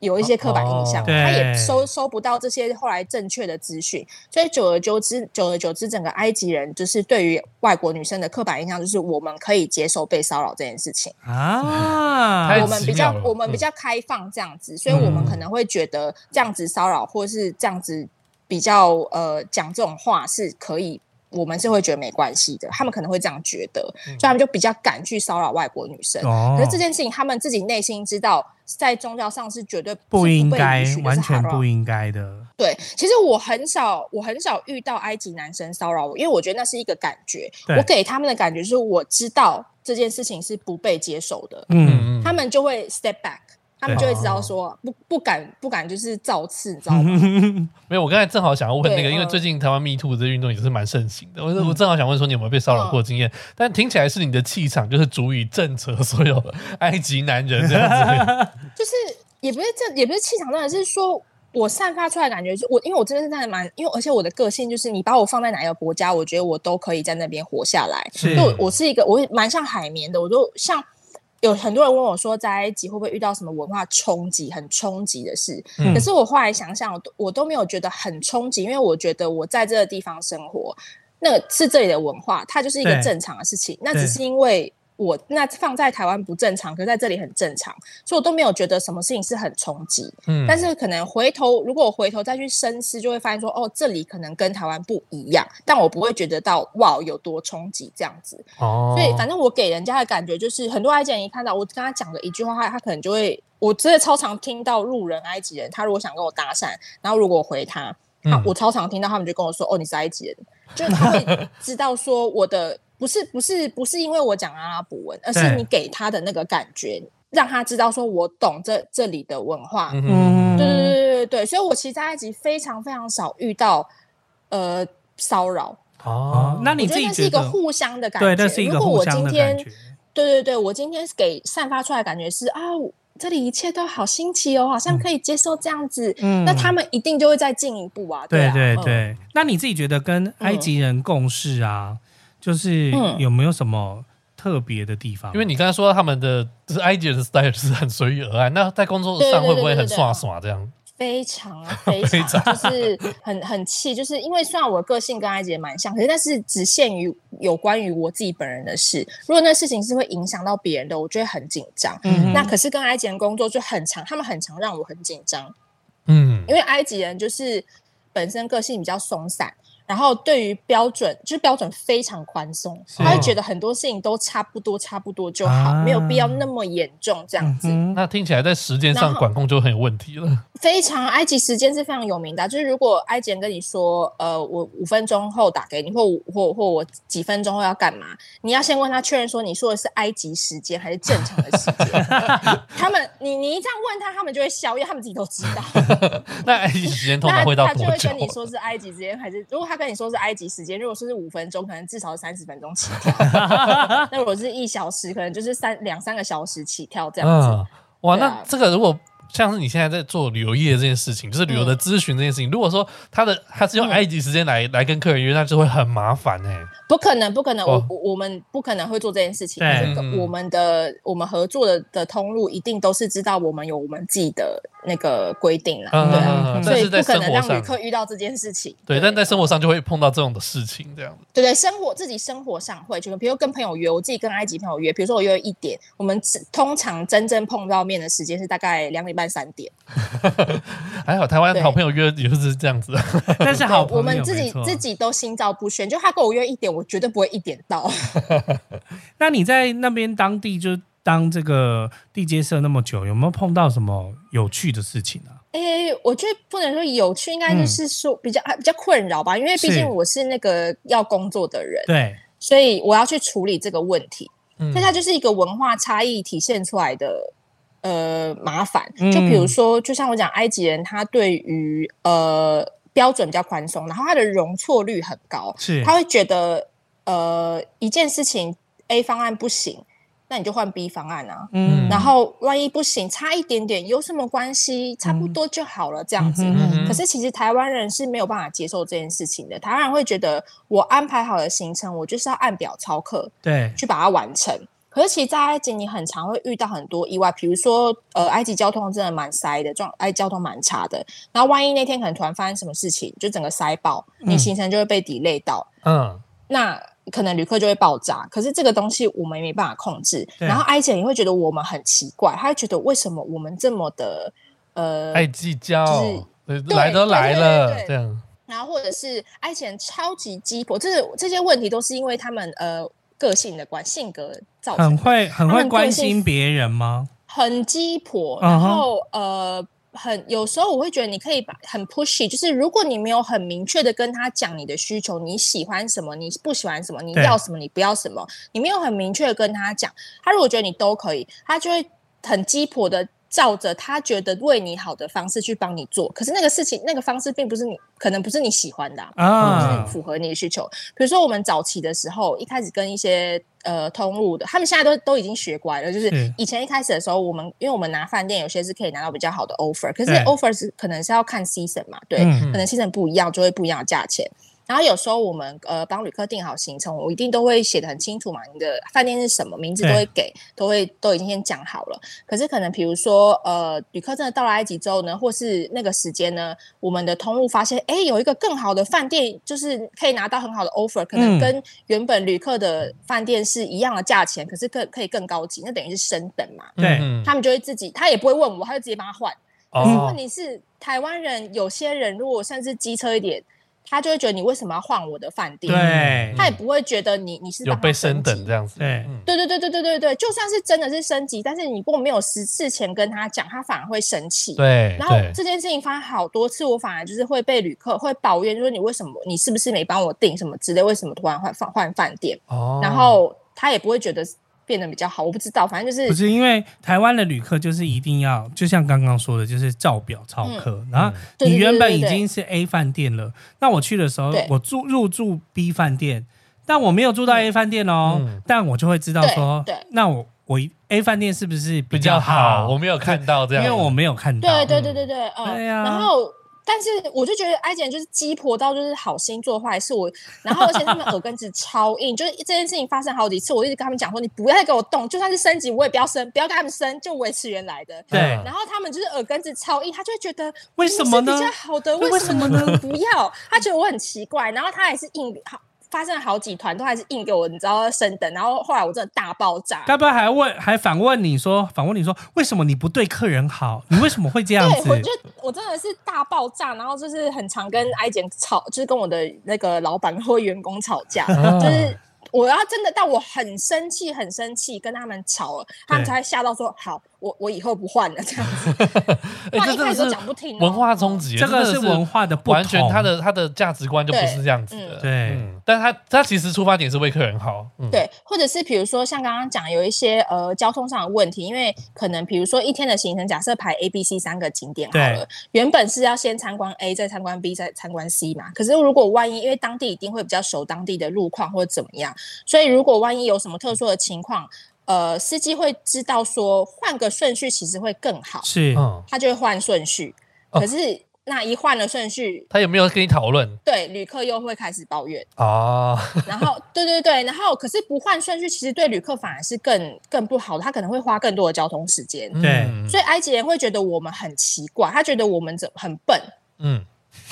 C: 有一些刻板印象，哦、他也收收不到这些后来正确的资讯，所以久而久之，久而久之，整个埃及人就是对于外国女生的刻板印象，就是我们可以接受被骚扰这件事情啊。我们比较我们比较开放这样子，所以我们可能会觉得这样子骚扰或是这样子比较呃讲这种话是可以。我们是会觉得没关系的，他们可能会这样觉得，所以他们就比较敢去骚扰外国女生。哦、可是这件事情，他们自己内心知道，在宗教上是绝对不，
B: 不应该，完全不应该的。
C: 对，其实我很少，我很少遇到埃及男生骚扰我，因为我觉得那是一个感觉。我给他们的感觉是，我知道这件事情是不被接受的。嗯，他们就会 step back。他们就会知道说不不敢不敢就是造次，你知道吗？
A: 没有，我刚才正好想要问那个，因为最近台湾 Me Too 这运动也是蛮盛行的。我我正好想问说，你有没有被骚扰过经验？但听起来是你的气场就是足以震慑所有埃及男人这样子。
C: 就是也不是这也不是气场，当然是说我散发出来的感觉就我，因为我真的是真的蛮，因为而且我的个性就是你把我放在哪一个国家，我觉得我都可以在那边活下来。是，我我是一个我蛮像海绵的，我都像。有很多人问我说，在埃及会不会遇到什么文化冲击、很冲击的事？嗯、可是我后来想想，我都我都没有觉得很冲击，因为我觉得我在这个地方生活，那是这里的文化，它就是一个正常的事情。那只是因为。我那放在台湾不正常，可是在这里很正常，所以我都没有觉得什么事情是很冲击。嗯，但是可能回头，如果我回头再去深思，就会发现说，哦，这里可能跟台湾不一样，但我不会觉得到哇有多冲击这样子。哦，所以反正我给人家的感觉就是，很多埃及人一看到我跟他讲的一句话，他他可能就会，我真的超常听到路人埃及人，他如果想跟我搭讪，然后如果我回他，嗯、啊，我超常听到他们就跟我说，哦，你是埃及人，就是他会 知道说我的。不是不是不是因为我讲阿拉伯文，而是你给他的那个感觉，让他知道说我懂这这里的文化。嗯，对对对对对对，所以我其实在埃及非常非常少遇到呃骚扰。
B: 哦，那你自己觉得？
C: 是一个互相的感觉。
B: 对，是一个互相的感觉。
C: 对对对，我今天给散发出来的感觉是啊，这里一切都好新奇哦，好像可以接受这样子。嗯，那他们一定就会再进一步啊。
B: 对对对，那你自己觉得跟埃及人共事啊？就是有没有什么特别的地方？
A: 因为你刚才说他们的就是埃及人的 style 是很随遇而安，那在工作上会不会很耍耍这样？
C: 非常 非常，就是很很气，就是因为虽然我的个性跟埃及人蛮像，可是但是只限于有关于我自己本人的事。如果那事情是会影响到别人的，我就会很紧张。嗯，那可是跟埃及人工作就很长，他们很常让我很紧张。嗯，因为埃及人就是本身个性比较松散。然后对于标准，就是标准非常宽松，他会觉得很多事情都差不多，差不多就好，没有必要那么严重这样子。
A: 那听起来在时间上管控就很有问题了。
C: 非常，埃及时间是非常有名的，就是如果埃及人跟你说，呃，我五分钟后打给你，或或或我几分钟后要干嘛，你要先问他确认说你说的是埃及时间还是正常的时间。他们，你你一这样问他，他们就会笑，因为他们自己都知道。
A: 那埃及时间通常会到？
C: 他就会跟你说是埃及时间还是如果他。跟你说是埃及时间，如果说是五分钟，可能至少是三十分钟起跳。那如果是一小时，可能就是三两三个小时起跳这样子。嗯、
A: 哇，啊、那这个如果。像是你现在在做旅游业这件事情，就是旅游的咨询这件事情。嗯、如果说他的他是用埃及时间来、嗯、来跟客人约，那就会很麻烦哎、欸。
C: 不可能，不可能，哦、我我们不可能会做这件事情。对，我们的我们合作的的通路一定都是知道我们有我们自己的那个规定了，嗯、对啊，所以不可能让旅客遇到这件事情。
A: 对，对但在生活上就会碰到这种的事情，这样子。
C: 对对，生活自己生活上会，就比如跟朋友约，我自己跟埃及朋友约，比如说我约一点，我们通常真正碰到面的时间是大概两点半三点。
A: 还好，台湾好朋友约也是这样子，
B: 但是好，
C: 我们自己自己都心照不宣。就他跟我约一点，我绝对不会一点到。
B: 那你在那边当地就当这个地接社那么久，有没有碰到什么有趣的事情啊？
C: 哎、欸，我觉得不能说有趣，应该就是说比较、嗯、比较困扰吧，因为毕竟我是那个要工作的人，
B: 对，
C: 所以我要去处理这个问题。嗯，但它就是一个文化差异体现出来的。呃，麻烦，就比如说，就像我讲，埃及人他对于呃标准比较宽松，然后他的容错率很高，是他会觉得呃一件事情 A 方案不行。那你就换 B 方案啊，
B: 嗯，
C: 然后万一不行，差一点点有什么关系？差不多就好了，这样子。
B: 嗯、
C: 可是其实台湾人是没有办法接受这件事情的。台湾人会觉得，我安排好的行程，我就是要按表操课，
B: 对，
C: 去把它完成。可是其实，在埃及，你很常会遇到很多意外，比如说，呃，埃及交通真的蛮塞的，状埃及交通蛮差的。然后万一那天可能突然发生什么事情，就整个塞爆，你行程就会被 delay 到。嗯，那。可能旅客就会爆炸，可是这个东西我们也没办法控制。然后埃及也会觉得我们很奇怪，他会觉得为什么我们这么的呃
A: 爱计较，
C: 就是
A: 来都来了这样。
C: 然后或者是埃及人超级鸡婆，这是这些问题都是因为他们呃个性的关性格造成。
B: 很会很会关心别人吗？
C: 很鸡婆，然后、uh huh. 呃。很有时候我会觉得你可以把很 pushy，就是如果你没有很明确的跟他讲你的需求，你喜欢什么，你不喜欢什么，你要什么，你不要什么，你没有很明确的跟他讲，他如果觉得你都可以，他就会很鸡婆的。照着他觉得为你好的方式去帮你做，可是那个事情那个方式并不是你可能不是你喜欢的啊，啊不是符合你的需求。比如说我们早期的时候，一开始跟一些呃通路的，他们现在都都已经学乖了。就是以前一开始的时候，我们因为我们拿饭店有些是可以拿到比较好的 offer，可是 offer 是可能是要看 season 嘛，对，可能 season 不一样就会不一样的价钱。然后有时候我们呃帮旅客定好行程，我一定都会写的很清楚嘛，你的饭店是什么名字都会给，都会都已经先讲好了。可是可能比如说呃旅客真的到了埃及之后呢，或是那个时间呢，我们的通路发现哎有一个更好的饭店，就是可以拿到很好的 offer，可能跟原本旅客的饭店是一样的价钱，可是更可以更高级，那等于是升等嘛。
B: 对，
C: 他们就会自己，他也不会问我，他就直接帮他换。可是问题是台湾人有些人如果甚至机车一点。他就会觉得你为什么要换我的饭店？
B: 对，
C: 他也不会觉得你你是
A: 有被升等这样子。
B: 对，
C: 对对对对对对对，就算是真的是升级，但是你如果没有十次前跟他讲，他反而会生气。
A: 对，
C: 然后这件事情发生好多次，我反而就是会被旅客会抱怨，就是你为什么你是不是没帮我订什么之类？为什么突然换换换饭店？哦，然后他也不会觉得。变得比较好，我不知道，反正就是
B: 不是因为台湾的旅客就是一定要，就像刚刚说的，就是照表操课。嗯、然后你原本已经是 A 饭店了，那我去的时候，我住入住 B 饭店，但我没有住到 A 饭店哦，嗯、但我就会知道说，对对那我我 A 饭店是不是比较好？
A: 我没有看到这样，
B: 因为我没有看到。
C: 对对对对对，嗯，对呀、啊，然后。但是我就觉得埃及人就是鸡婆到就是好心做坏事，我然后而且他们耳根子 超硬，就是这件事情发生好几次，我一直跟他们讲说，你不要再给我动，就算是升级我也不要升，不要跟他们升，就维持原来的。
B: 对，
C: 然后他们就是耳根子超硬，他就会觉得
B: 为什么呢？
C: 比较好的为什么呢？不要，他觉得我很奇怪，然后他还是硬好。发生了好几团都还是硬给我，你知道升等，然后后来我真的大爆炸。该
B: 不会还问还反问你说，反问你说，为什么你不对客人好？你为什么会这样子？
C: 对，我就我真的是大爆炸，然后就是很常跟艾姐吵，就是跟我的那个老板或员工吵架，就是。我要真的，但我很生气，很生气，跟他们吵了，他们才吓到说：“好，我我以后不换了。”这样子，话一开始都讲不听。
A: 文化冲击，
B: 这个是文化的不同，
A: 完全他的他的价值观就不是这样子的。
B: 对，
A: 但他他其实出发点是为客人好。
C: 对，或者是比如说像刚刚讲有一些呃交通上的问题，因为可能比如说一天的行程，假设排 A、B、C 三个景点好了，原本是要先参观 A，再参观 B，再参观 C 嘛。可是如果万一因为当地一定会比较熟当地的路况或者怎么样。所以，如果万一有什么特殊的情况，呃，司机会知道说换个顺序其实会更好，
B: 是，
C: 他就会换顺序。可是那一换了顺序，
A: 他有没有跟你讨论？
C: 对，旅客又会开始抱怨
A: 啊。
C: 然后，对对对，然后可是不换顺序，其实对旅客反而是更更不好的，他可能会花更多的交通时间。
B: 对，
C: 所以埃及人会觉得我们很奇怪，他觉得我们怎很笨。嗯，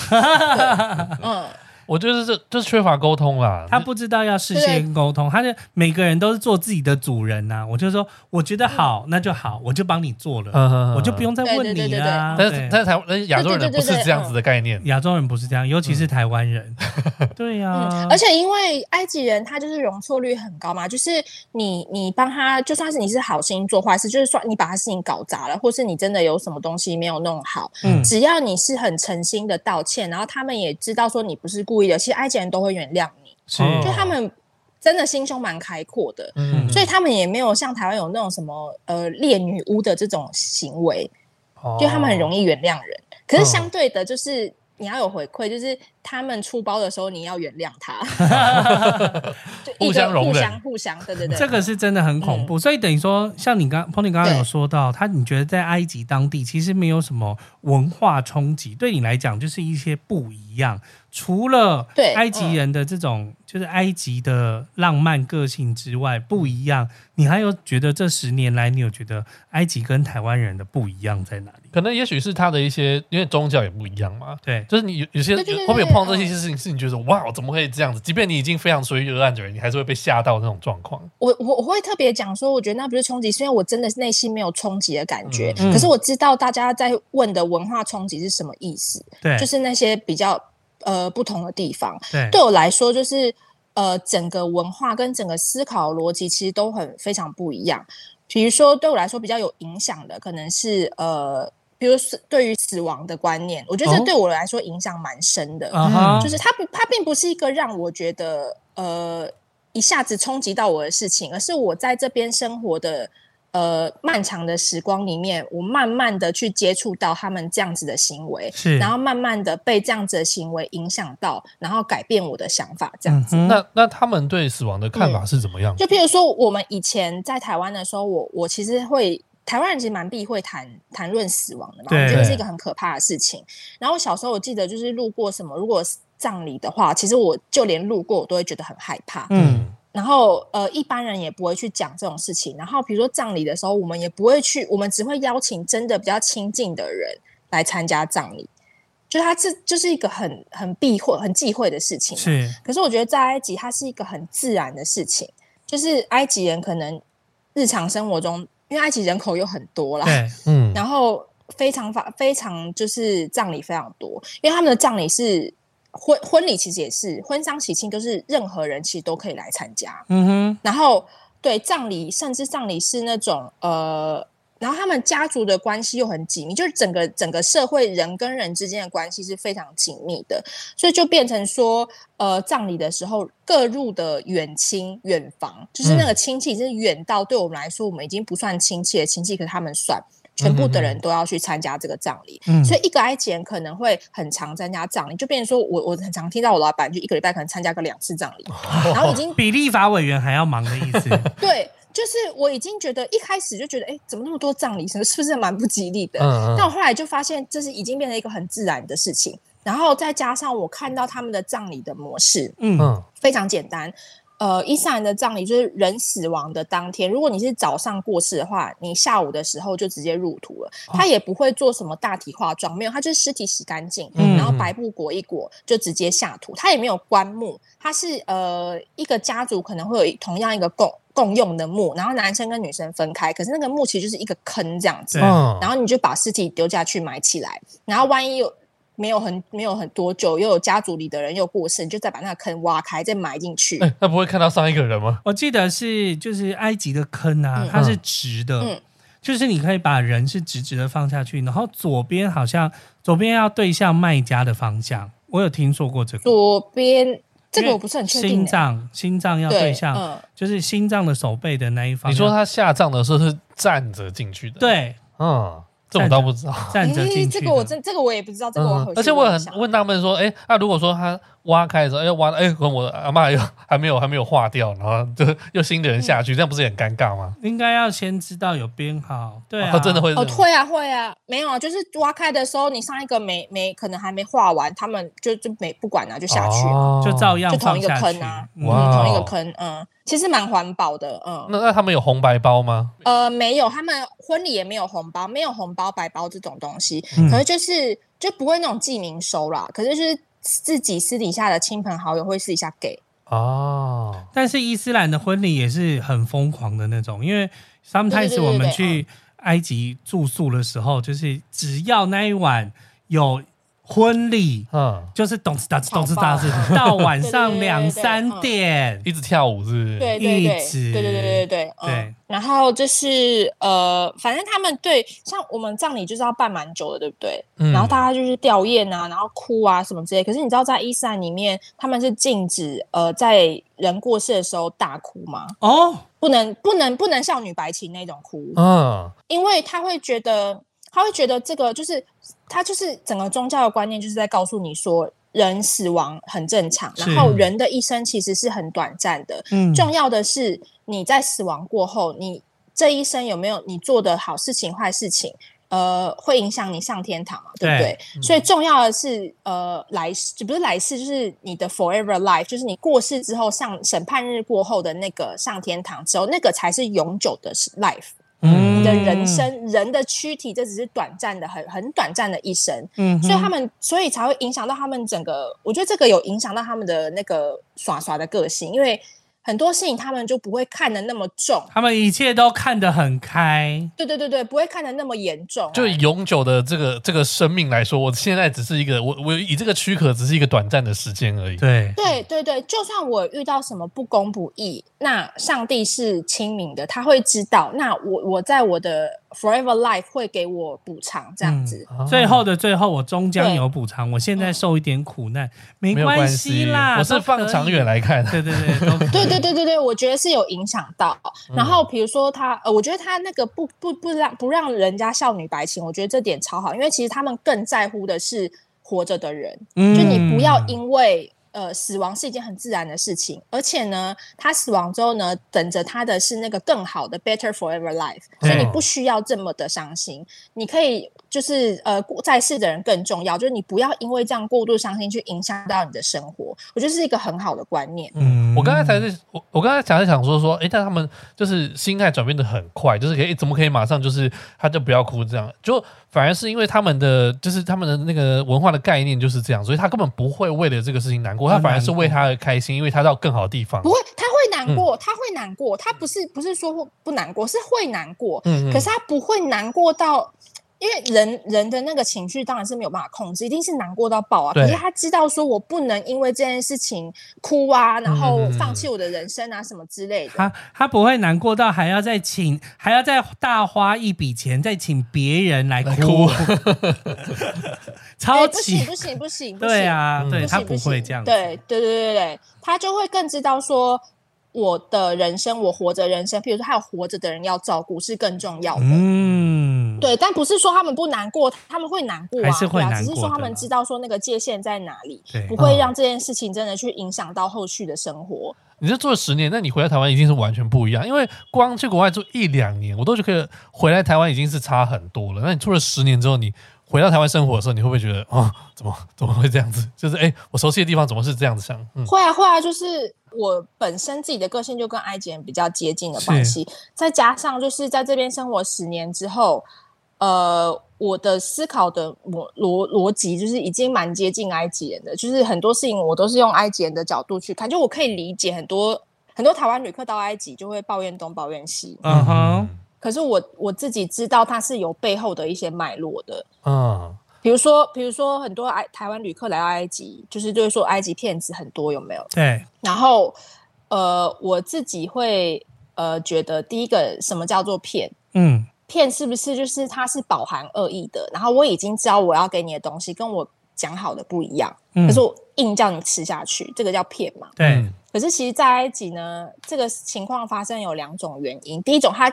A: 嗯。我觉得这就是缺乏沟通啦。
B: 他不知道要事先沟通，他就每个人都是做自己的主人呐。我就说，我觉得好，那就好，我就帮你做了，我就不用再问你了。
A: 但是在台湾，亚洲人不是这样子的概念。
B: 亚洲人不是这样，尤其是台湾人。对呀，
C: 而且因为埃及人他就是容错率很高嘛，就是你你帮他，就算是你是好心做坏事，就是说你把他事情搞砸了，或是你真的有什么东西没有弄好，只要你是很诚心的道歉，然后他们也知道说你不是故意。其实埃及人都会原谅你，是。就他们真的心胸蛮开阔的，嗯，所以他们也没有像台湾有那种什么呃猎女巫的这种行为，哦，就他们很容易原谅人。可是相对的，就是你要有回馈，就是他们出包的时候，你要原谅他，就
A: 互相容忍，
C: 互相互相，对对对，
B: 这个是真的很恐怖。嗯、所以等于说，像你刚 Pony 刚刚有说到，他你觉得在埃及当地其实没有什么文化冲击，对你来讲就是一些不一样。除了埃及人的这种，嗯、就是埃及的浪漫个性之外不一样，你还有觉得这十年来你有觉得埃及跟台湾人的不一样在哪里？
A: 可能也许是他的一些，因为宗教也不一样嘛。
B: 对，
A: 就是你有有些后面有碰到这些事情，是你觉得哇，怎么会这样子？即便你已经非常随遇而安的人，你还是会被吓到那种状况。
C: 我我我会特别讲说，我觉得那不是冲击，是因为我真的内心没有冲击的感觉。嗯、可是我知道大家在问的文化冲击是什么意思？
B: 对，
C: 就是那些比较。呃，不同的地方，
B: 对，
C: 对我来说，就是呃，整个文化跟整个思考逻辑其实都很非常不一样。比如说，对我来说比较有影响的，可能是呃，比如是对于死亡的观念，我觉得这对我来说影响蛮深的。
B: 哦、
C: 就是它不，它并不是一个让我觉得呃一下子冲击到我的事情，而是我在这边生活的。呃，漫长的时光里面，我慢慢的去接触到他们这样子的行为，
B: 是，
C: 然后慢慢的被这样子的行为影响到，然后改变我的想法，这样子。
A: 嗯、那那他们对死亡的看法是怎么样？
C: 就譬如说，我们以前在台湾的时候，我我其实会，台湾人其实蛮避讳谈谈论死亡的嘛，
B: 对，
C: 我觉得是一个很可怕的事情。然后小时候我记得就是路过什么，如果葬礼的话，其实我就连路过我都会觉得很害怕，
B: 嗯。
C: 然后，呃，一般人也不会去讲这种事情。然后，比如说葬礼的时候，我们也不会去，我们只会邀请真的比较亲近的人来参加葬礼。就他这就是一个很很避讳、很忌讳的事情。
B: 是。
C: 可是我觉得在埃及，它是一个很自然的事情。就是埃及人可能日常生活中，因为埃及人口又很多啦，
B: 对，
C: 嗯，然后非常法非常就是葬礼非常多，因为他们的葬礼是。婚婚礼其实也是婚丧喜庆，都是任何人其实都可以来参加。
B: 嗯哼，
C: 然后对葬礼，甚至葬礼是那种呃，然后他们家族的关系又很紧密，就是整个整个社会人跟人之间的关系是非常紧密的，所以就变成说，呃，葬礼的时候各入的远亲远房，就是那个亲戚是远到对我们来说，我们已经不算亲戚的亲戚，可是他们算。全部的人都要去参加这个葬礼，
B: 嗯、
C: 所以一个埃及人可能会很常参加葬礼，就变成说我我很常听到我老板就一个礼拜可能参加个两次葬礼，
B: 哦、
C: 然后已经
B: 比立法委员还要忙的意思。
C: 对，就是我已经觉得一开始就觉得，哎，怎么那么多葬礼，什么是不是蛮不吉利的？
A: 嗯嗯，
C: 但我后来就发现，这是已经变成一个很自然的事情。然后再加上我看到他们的葬礼的模式，
B: 嗯，
C: 非常简单。呃，伊斯兰的葬礼就是人死亡的当天，如果你是早上过世的话，你下午的时候就直接入土了。他也不会做什么大体化妆，没有，他就是尸体洗干净，然后白布裹一裹就直接下土。他也没有棺木，他是呃一个家族可能会有同样一个共共用的墓，然后男生跟女生分开，可是那个墓其实就是一个坑这样子，然后你就把尸体丢下去埋起来，然后万一有。没有很没有很多久，又有家族里的人又过世，你就再把那个坑挖开，再埋进去。
A: 哎，那不会看到上一个人吗？
B: 我记得是就是埃及的坑啊，
C: 嗯、
B: 它是直的，
C: 嗯、
B: 就是你可以把人是直直的放下去，然后左边好像左边要对向卖家的方向。我有听说过这个。
C: 左边这个我不是很确定。
B: 心脏心脏要对向，嗯、就是心脏的手背的那一方。
A: 你说他下葬的时候是站着进去的？
B: 对，
A: 嗯。这我倒不知道，
B: 站着进
C: 去。这个我真，这个我也不知道。这个我
A: 而且我很问他们说，哎，那如果说他挖开的时候，哎，挖，哎，我阿嬷又还没有还没有化掉，然后就又新的人下去，这样不是很尴尬吗？
B: 应该要先知道有编号，对 啊，
A: 真的会
C: 哦，会啊会啊，没有啊，就是挖开的时候，你上一个没没可能还没化完，他们就就没不管了，就下去，
B: 就照样
C: 就同一个坑啊，嗯，同一个坑，嗯。其实蛮环保的，嗯。
A: 那那他们有红白包吗？
C: 呃，没有，他们婚礼也没有红包，没有红包白包这种东西。
B: 嗯、
C: 可是就是就不会那种记名收啦。可是就是自己私底下的亲朋好友会私底下给。
B: 哦。但是伊斯兰的婚礼也是很疯狂的那种，因为 sometimes 我们去埃及住宿的时候，就是只要那一晚有。婚礼，嗯，就是咚哧哒哧咚哧哒哧，到晚上两三点，
A: 一直跳舞，是不是？
C: 对对对，
B: 一直，
C: 对对对对对对。然后就是呃，反正他们对像我们葬礼就是要办蛮久的，对不对？然后大家就是吊唁啊，然后哭啊什么之类。可是你知道在伊斯兰里面，他们是禁止呃在人过世的时候大哭吗？
B: 哦，
C: 不能不能不能像女白情那种哭，
A: 嗯，
C: 因为他会觉得他会觉得这个就是。他就是整个宗教的观念，就是在告诉你说，人死亡很正常，然后人的一生其实是很短暂的。嗯，重要的是你在死亡过后，你这一生有没有你做的好事情、坏事情，呃，会影响你上天堂嘛？对不对？对，所以重要的是，呃，来世就不是来世，就是你的 forever life，就是你过世之后上审判日过后的那个上天堂之后，那个才是永久的 life。嗯，你的人生，人的躯体，这只是短暂的，很很短暂的一生。嗯，所以他们，所以才会影响到他们整个。我觉得这个有影响到他们的那个耍耍的个性，因为。很多事情他们就不会看得那么重，
B: 他们一切都看得很开。
C: 对对对对，不会看得那么严重。
A: 就永久的这个这个生命来说，我现在只是一个我我以这个躯壳只是一个短暂的时间而已。
B: 对
C: 对对对，就算我遇到什么不公不义，那上帝是清明的，他会知道。那我我在我的。Forever Life 会给我补偿，这样子。
B: 嗯、最后的最后，我终将有补偿。我现在受一点苦难，没关系啦。
A: 我是放长远来看，
B: 对对对，
C: 对对对对对，我觉得是有影响到。然后比如说他，呃，我觉得他那个不不不让不让人家少女白情，我觉得这点超好，因为其实他们更在乎的是活着的人，嗯、就你不要因为。呃，死亡是一件很自然的事情，而且呢，他死亡之后呢，等着他的是那个更好的 better forever life，所以你不需要这么的伤心，你可以就是呃，在世的人更重要，就是你不要因为这样过度伤心去影响到你的生活，我觉得是一个很好的观念。
A: 嗯，我刚才才是我我刚才才是想说说，哎，但他们就是心态转变的很快，就是可以怎么可以马上就是他就不要哭这样。就。反而是因为他们的就是他们的那个文化的概念就是这样，所以他根本不会为了这个事情难过，他反而是为他而开心，因为他到更好的地方。
C: 不会，他会难过，他会难过，他不是不是说不难过，是会难过。嗯，可是他不会难过到。因为人人的那个情绪当然是没有办法控制，一定是难过到爆啊！可是他知道说，我不能因为这件事情哭啊，然后放弃我的人生啊，什么之类的。
B: 他他不会难过到还要再请，还要再大花一笔钱再请别人来哭，超级
C: 不行不行不行！
B: 对啊，对他不会这样。
C: 对对对对对，他就会更知道说，我的人生，我活着人生，譬如说还有活着的人要照顾，是更重要的。嗯。对，但不是说他们不难过，他们会难过啊，
B: 还是会难过，
C: 啊，只是说他们知道说那个界限在哪里，不会让这件事情真的去影响到后续的生活。
A: 你这做了十年，那你回来台湾已经是完全不一样，因为光去国外住一两年，我都觉得回来台湾已经是差很多了。那你做了十年之后，你回到台湾生活的时候，你会不会觉得啊，哦，怎么怎么会这样子？就是哎，我熟悉的地方怎么是这样子想？嗯，
C: 会啊会啊，就是。我本身自己的个性就跟埃及人比较接近的关系，再加上就是在这边生活十年之后，呃，我的思考的逻逻逻辑就是已经蛮接近埃及人的，就是很多事情我都是用埃及人的角度去看，就我可以理解很多很多台湾旅客到埃及就会抱怨东抱怨西，嗯哼，可是我我自己知道它是有背后的一些脉络的，嗯。比如说，比如说，很多埃台湾旅客来到埃及，就是就是说埃及骗子很多，有没有？
B: 对。
C: 然后，呃，我自己会呃觉得，第一个什么叫做骗？嗯，骗是不是就是它是饱含恶意的？然后我已经知道我要给你的东西跟我讲好的不一样，嗯，可是我硬叫你吃下去，这个叫骗嘛？
B: 对。
C: 可是其实，在埃及呢，这个情况发生有两种原因。第一种，它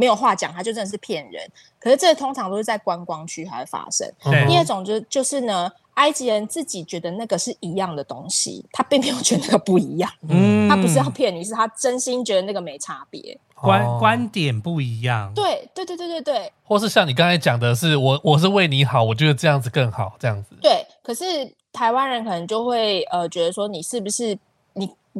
C: 没有话讲，他就真的是骗人。可是这通常都是在观光区才会发生。第二种就就是呢，埃及人自己觉得那个是一样的东西，他并没有觉得那个不一样。嗯，他不是要骗你，是他真心觉得那个没差别。
B: 观观点不一样。
C: 对对对对对对。
A: 或是像你刚才讲的是，我我是为你好，我觉得这样子更好，这样子。
C: 对，可是台湾人可能就会呃觉得说，你是不是你？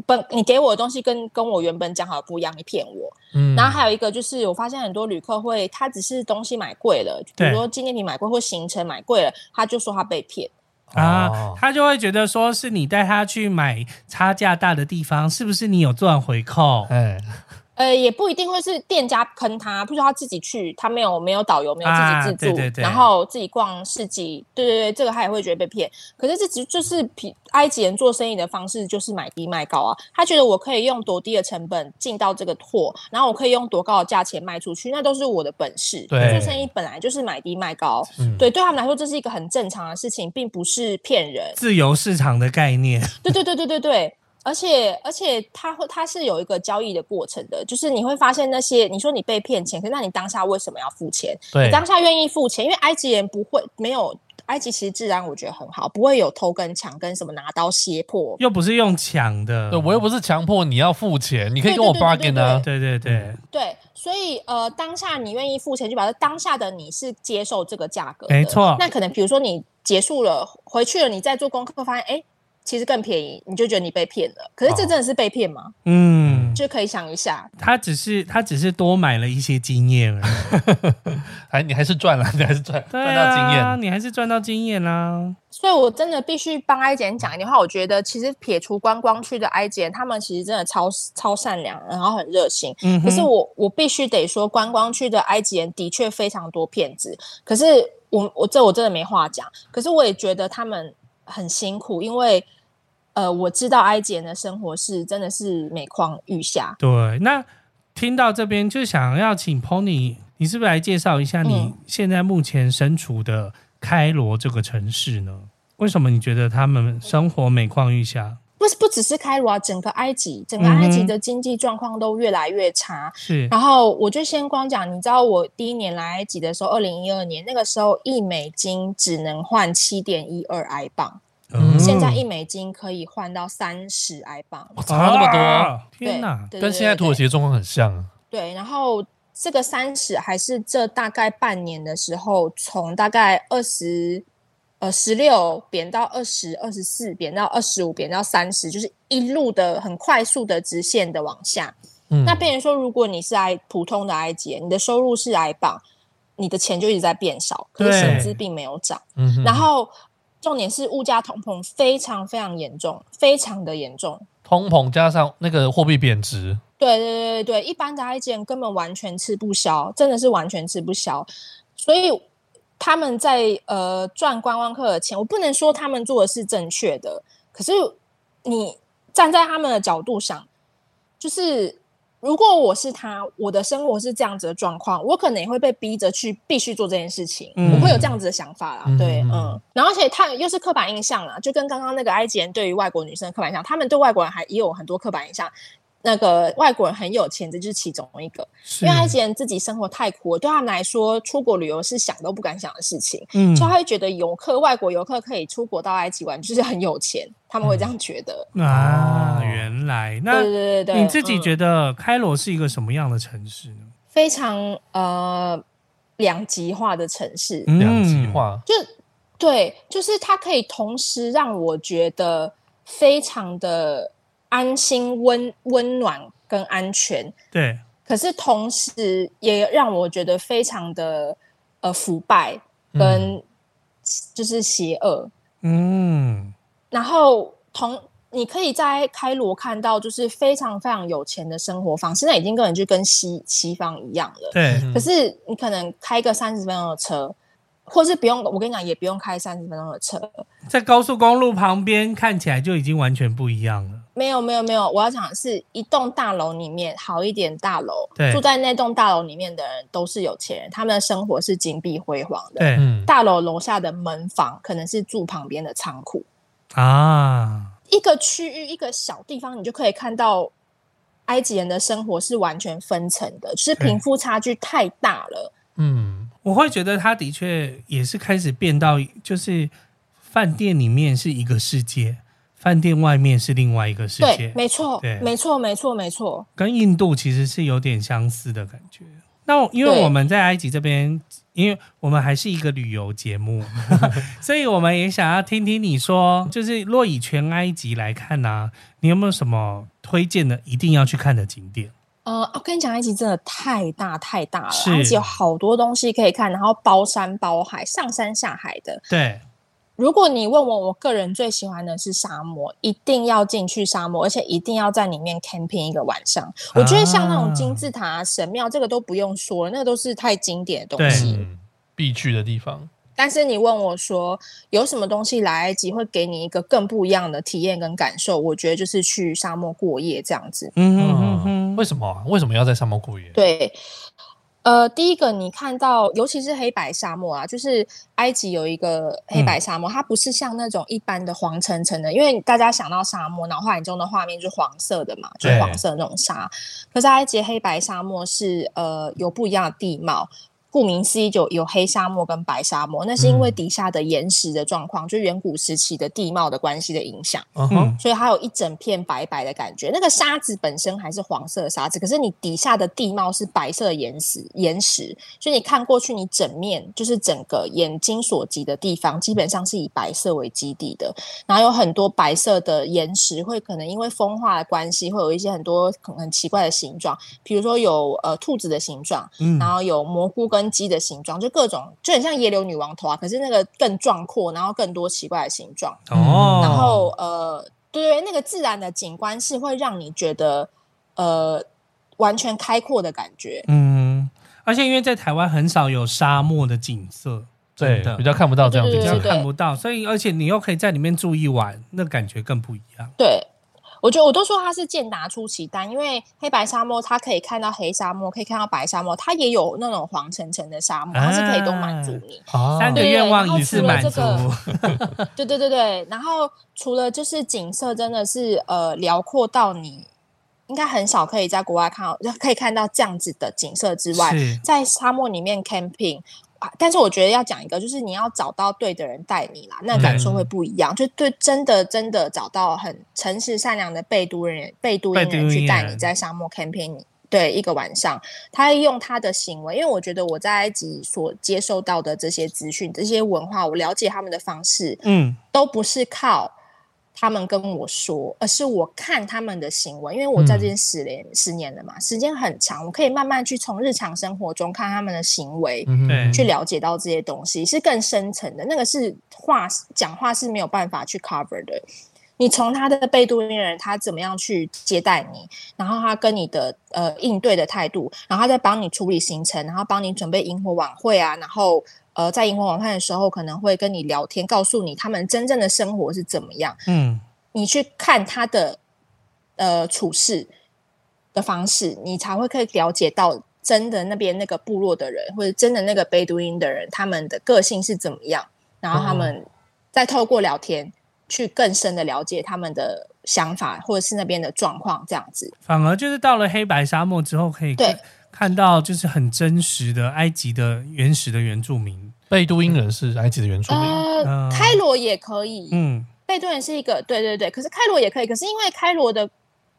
C: 本你给我的东西跟跟我原本讲好的不一样，你骗我。嗯，然后还有一个就是，我发现很多旅客会，他只是东西买贵了，比如说纪念品买贵或行程买贵了，他就说他被骗
B: 啊，他就会觉得说是你带他去买差价大的地方，是不是你有赚回扣？哎。
C: 呃，也不一定会是店家坑他，不是他自己去，他没有没有导游，没有自己自助，啊、对对对，然后自己逛市集，对对对，这个他也会觉得被骗。可是这只就是埃及人做生意的方式，就是买低卖高啊。他觉得我可以用多低的成本进到这个货，然后我可以用多高的价钱卖出去，那都是我的本事。对，做生意本来就是买低卖高，嗯、对，对他们来说这是一个很正常的事情，并不是骗人。
B: 自由市场的概念。
C: 对对对对对对。而且而且，它会它是有一个交易的过程的，就是你会发现那些你说你被骗钱，可是那你当下为什么要付钱？对，你当下愿意付钱，因为埃及人不会没有埃及其实治安我觉得很好，不会有偷跟抢跟什么拿刀胁迫，
B: 又不是用抢的，
A: 对，我又不是强迫你要付钱，你可以跟我 bargain 啊，
B: 对对对
C: 对，所以呃，当下你愿意付钱，就表示当下的你是接受这个价格，
B: 没错。
C: 那可能比如说你结束了回去了，你再做功课发现，哎。其实更便宜，你就觉得你被骗了。可是这真的是被骗吗？
B: 嗯，
C: 就可以想一下，
B: 他只是他只是多买了一些经验而已，
A: 还你还是赚了，你还是赚赚、啊、到经验，
B: 你还是赚到经验啦、啊。
C: 所以我真的必须帮埃及人讲一点话。我觉得其实撇除观光区的埃及人，他们其实真的超超善良，然后很热心。嗯，可是我我必须得说，观光区的埃及人的确非常多骗子。可是我我这我真的没话讲。可是我也觉得他们很辛苦，因为。呃，我知道埃及人的生活是真的是每况愈下。
B: 对，那听到这边就想要请 Pony，你是不是来介绍一下你现在目前身处的开罗这个城市呢？嗯、为什么你觉得他们生活每况愈下？
C: 不是，不只是开罗啊，整个埃及，整个埃及的经济状况都越来越差。
B: 是、嗯，
C: 然后我就先光讲，你知道我第一年来埃及的时候，二零一二年那个时候，一美金只能换七点一二埃镑。嗯、现在一美金可以换到三十埃镑，
A: 差那么多！
B: 啊、天哪，
A: 跟现在土耳其的状况很像
C: 啊。对，然后这个三十还是这大概半年的时候，从大概二十呃十六贬到二十二十四，贬到二十五，贬到三十，就是一路的很快速的直线的往下。嗯，那变成说，如果你是埃普通的埃及，你的收入是埃镑，你的钱就一直在变少，可是薪资并没有涨。嗯，然后。重点是物价通膨非常非常严重，非常的严重。
A: 通膨加上那个货币贬值，
C: 对对对对，一般的埃及人根本完全吃不消，真的是完全吃不消。所以他们在呃赚观光客的钱，我不能说他们做的是正确的，可是你站在他们的角度想，就是。如果我是他，我的生活是这样子的状况，我可能也会被逼着去必须做这件事情，嗯、我会有这样子的想法啦。对，嗯，嗯，然后而且他又是刻板印象啦，就跟刚刚那个埃及人对于外国女生的刻板印象，他们对外国人还也有很多刻板印象。那个外国人很有钱，这就是其中一个。因为埃及人自己生活太苦了，对他们来说，出国旅游是想都不敢想的事情。嗯，所以他会觉得游客、外国游客可以出国到埃及玩，就是很有钱。他们会这样觉得。
B: 嗯、啊，原来那对对对对，你自己觉得开罗是一个什么样的城市呢？
C: 非常呃两极化的城市，
A: 两极化。
C: 就对，就是它可以同时让我觉得非常的。安心、温温暖跟安全，
B: 对。
C: 可是同时也让我觉得非常的呃腐败跟就是邪恶，
B: 嗯。
C: 然后同你可以在开罗看到，就是非常非常有钱的生活方式，现在已经根本就跟西西方一样了，
B: 对。
C: 可是你可能开个三十分钟的车。或是不用，我跟你讲，也不用开三十分钟的车，
B: 在高速公路旁边看起来就已经完全不一样了。
C: 没有，没有，没有，我要讲的是一栋大楼里面好一点大
B: 楼，
C: 住在那栋大楼里面的人都是有钱人，他们的生活是金碧辉煌的。
B: 对，
C: 大楼楼下的门房可能是住旁边的仓库
B: 啊。
C: 一个区域一个小地方，你就可以看到埃及人的生活是完全分层的，就是贫富差距太大了。
B: 嗯。我会觉得他的确也是开始变到，就是饭店里面是一个世界，饭店外面是另外一个世界。
C: 对，没错，
B: 对，
C: 没错，没错，没错。
B: 跟印度其实是有点相似的感觉。那因为我们在埃及这边，因为我们还是一个旅游节目，所以我们也想要听听你说，就是若以全埃及来看呢、啊，你有没有什么推荐的一定要去看的景点？
C: 呃，我跟你讲，埃及真的太大太大了，埃及有好多东西可以看，然后包山包海，上山下海的。
B: 对，
C: 如果你问我，我个人最喜欢的是沙漠，一定要进去沙漠，而且一定要在里面 camping 一个晚上。啊、我觉得像那种金字塔、神庙，这个都不用说了，那个都是太经典的东西，
A: 嗯、必去的地方。
C: 但是你问我说有什么东西来埃及会给你一个更不一样的体验跟感受？我觉得就是去沙漠过夜这样子。
B: 嗯哼哼哼，
A: 为什么啊？为什么要在沙漠过夜？
C: 对，呃，第一个你看到，尤其是黑白沙漠啊，就是埃及有一个黑白沙漠，嗯、它不是像那种一般的黄澄澄的，因为大家想到沙漠，脑海中的画面就是黄色的嘛，就是黄色的那种沙。可是埃及黑白沙漠是呃有不一样的地貌。顾名思义，就有黑沙漠跟白沙漠，那是因为底下的岩石的状况，嗯、就远古时期的地貌的关系的影响，嗯，所以它有一整片白白的感觉。那个沙子本身还是黄色的沙子，可是你底下的地貌是白色的岩石，岩石，所以你看过去，你整面就是整个眼睛所及的地方，基本上是以白色为基底的。然后有很多白色的岩石，会可能因为风化的关系，会有一些很多很很奇怪的形状，比如说有呃兔子的形状，嗯，然后有蘑菇跟鸡的形状，就各种就很像野柳女王头啊，可是那个更壮阔，然后更多奇怪的形状哦。然后呃，对，那个自然的景观是会让你觉得呃完全开阔的感觉。
B: 嗯，而且因为在台湾很少有沙漠的景色，
A: 对，比较看不到这样子，比较
B: 看不到，所以而且你又可以在里面住一晚，那感觉更不一样。
C: 对。我觉得我都说它是健达出奇蛋，因为黑白沙漠它可以看到黑沙漠，可以看到白沙漠，它也有那种黄橙橙的沙漠，它是可以都满足你。
B: 啊、三个愿望一次满足。
C: 对对对对，然后除了就是景色真的是呃辽阔到你应该很少可以在国外看到，可以看到这样子的景色之外，在沙漠里面 camping。但是我觉得要讲一个，就是你要找到对的人带你啦，那感受会不一样。嗯、就对，真的真的找到很诚实善良的贝都人、贝都因人去带你在沙漠 camping，对一个晚上，他用他的行为，因为我觉得我在埃及所接受到的这些资讯、这些文化，我了解他们的方式，嗯，都不是靠。他们跟我说，而是我看他们的行为，因为我在这边十年、嗯、十年了嘛，时间很长，我可以慢慢去从日常生活中看他们的行为，嗯、去了解到这些东西是更深层的。那个是话讲话是没有办法去 cover 的。你从他的贝都因人，他怎么样去接待你，然后他跟你的呃应对的态度，然后他在帮你处理行程，然后帮你准备萤火晚会啊，然后。呃，在萤火晚会的时候，可能会跟你聊天，告诉你他们真正的生活是怎么样。嗯，你去看他的呃处事的方式，你才会可以了解到真的那边那个部落的人，或者真的那个贝都因的人，他们的个性是怎么样。然后他们再透过聊天，嗯、去更深的了解他们的想法，或者是那边的状况，这样子。
B: 反而就是到了黑白沙漠之后，可以对。看到就是很真实的埃及的原始的原住民，
A: 贝都因人是埃及的原住民，
C: 呃，开罗也可以，嗯，贝都人是一个，对对对，可是开罗也可以，可是因为开罗的。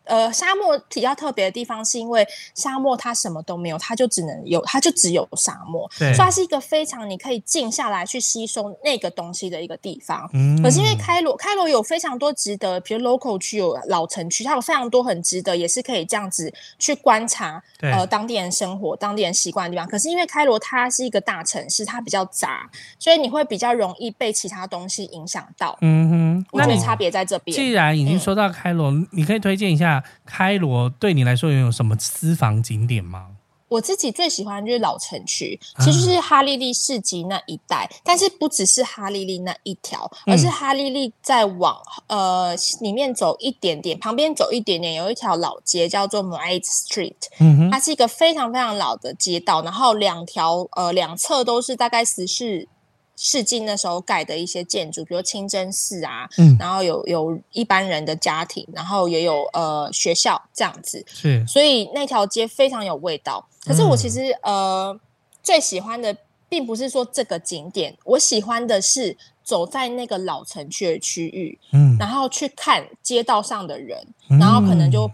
C: 呃，沙漠比较特别的地方是因为沙漠它什么都没有，它就只能有，它就只有沙漠，所以它是一个非常你可以静下来去吸收那个东西的一个地方。嗯，可是因为开罗，开罗有非常多值得，比如 local 区有老城区，它有非常多很值得，也是可以这样子去观察呃当地人生活、当地人习惯的地方。可是因为开罗它是一个大城市，它比较杂，所以你会比较容易被其他东西影响到。嗯哼，那你差别在这边。
B: 既然已经说到开罗，嗯，你可以推荐一下。开罗对你来说有什么私房景点吗？
C: 我自己最喜欢就是老城区，其实是哈利利市集那一带，啊、但是不只是哈利利那一条，而是哈利利再往呃里面走一点点，旁边走一点点，有一条老街叫做 Mu'ayt Street，嗯哼，它是一个非常非常老的街道，然后两条呃两侧都是大概十四。世纪那时候盖的一些建筑，比如清真寺啊，嗯、然后有有一般人的家庭，然后也有呃学校这样子，是，所以那条街非常有味道。可是我其实、嗯、呃最喜欢的并不是说这个景点，我喜欢的是走在那个老城区的区域，嗯，然后去看街道上的人，嗯、然后可能就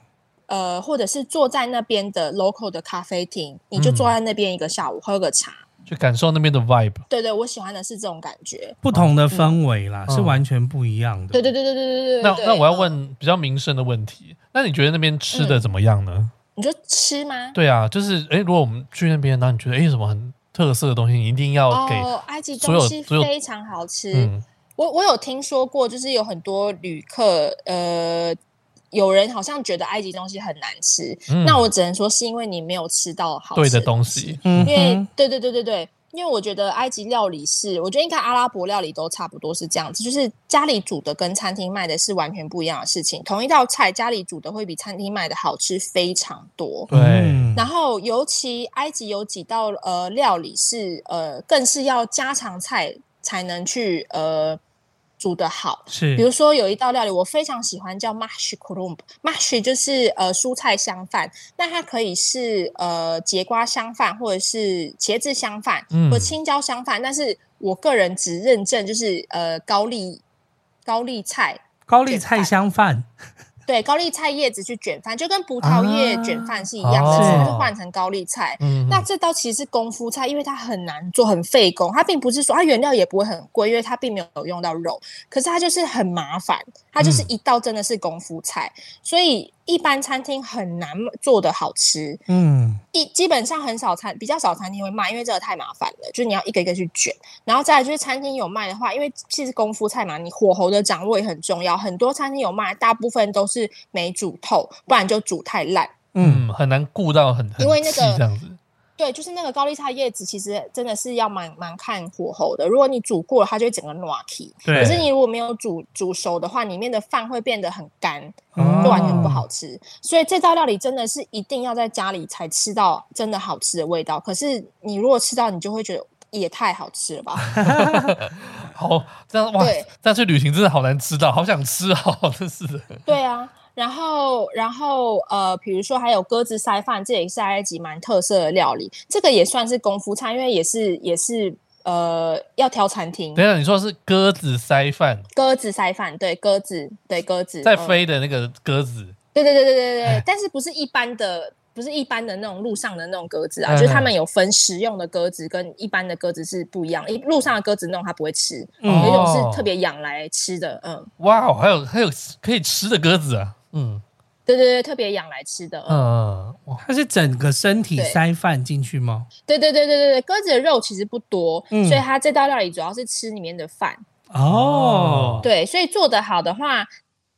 C: 呃或者是坐在那边的 local 的咖啡厅，你就坐在那边一个下午、嗯、喝个茶。
A: 去感受那边的 vibe，
C: 对对，我喜欢的是这种感觉，
B: 不同的氛围啦，嗯、是完全不一样的。
C: 对对对对对对对。
A: 那那我要问比较民生的问题，那你觉得那边吃的怎么样呢？嗯、
C: 你说吃吗？
A: 对啊，就是哎，如果我们去那边，那你觉得哎，有什么很特色的东西，你一定要给
C: 哦，埃及东西非常好吃。嗯、我我有听说过，就是有很多旅客，呃，有人好像觉得埃及东西很难吃，嗯、那我只能说是因为你没有吃到好吃的东西，
A: 嗯，
C: 因为对对对对对。因为我觉得埃及料理是，我觉得应该阿拉伯料理都差不多是这样子，就是家里煮的跟餐厅卖的是完全不一样的事情。同一道菜，家里煮的会比餐厅卖的好吃非常多。
A: 对。
C: 然后，尤其埃及有几道呃料理是呃，更是要家常菜才能去呃煮的好。
B: 是，
C: 比如说有一道料理我非常喜欢，叫 mash kurumb，mash 就是呃蔬菜香饭，那它可以是呃节瓜香饭，或者是茄子香饭，
A: 嗯、
C: 或青椒香饭，但是我个人只认证就是呃高丽高丽菜
B: 高丽菜香饭。
C: 对，高丽菜叶子去卷饭，就跟葡萄叶卷饭是一样的，
A: 啊、
C: 只是换成高丽菜。
A: 嗯、
C: 那这道其实是功夫菜，因为它很难做，很费工。它并不是说它原料也不会很贵，因为它并没有用到肉，可是它就是很麻烦。它就是一道真的是功夫菜，嗯、所以一般餐厅很难做的好吃。
B: 嗯，
C: 一基本上很少餐，比较少餐厅会卖，因为这个太麻烦了，就是你要一个一个去卷。然后再来就是餐厅有卖的话，因为其实功夫菜嘛，你火候的掌握也很重要。很多餐厅有卖，大部分都是没煮透，不然就煮太烂。
A: 嗯，很难顾到很，很
C: 因为那个
A: 这样子。
C: 对，就是那个高丽菜叶子，其实真的是要蛮蛮看火候的。如果你煮过了，它就会整个软起。可是你如果没有煮煮熟的话，里面的饭会变得很干，嗯、就完全不好吃。所以这道料理真的是一定要在家里才吃到真的好吃的味道。可是你如果吃到，你就会觉得也太好吃了吧？
A: 好，这样哇，对这样去旅行真的好难吃到，好想吃哦，真是的。
C: 对啊。然后，然后，呃，比如说还有鸽子塞饭，这也是埃及蛮特色的料理。这个也算是功夫菜，因为也是也是呃要挑餐厅。
A: 等一下，你说是鸽子塞饭？
C: 鸽子塞饭，对，鸽子，对，鸽子
A: 在飞的那个鸽子。嗯、
C: 对对对对对对，但是不是一般的，不是一般的那种路上的那种鸽子啊，就是他们有分食用的鸽子跟一般的鸽子是不一样一。路上的鸽子那种它不会吃，嗯、有一种是特别养来吃的。嗯，
A: 哇，还有还有可以吃的鸽子啊。嗯，
C: 对对对，特别养来吃的。
A: 嗯，哇，
B: 它是整个身体塞饭进去吗？
C: 对对对对对对，鸽子的肉其实不多，嗯、所以它这道料理主要是吃里面的饭。
B: 哦，
C: 对，所以做得好的话，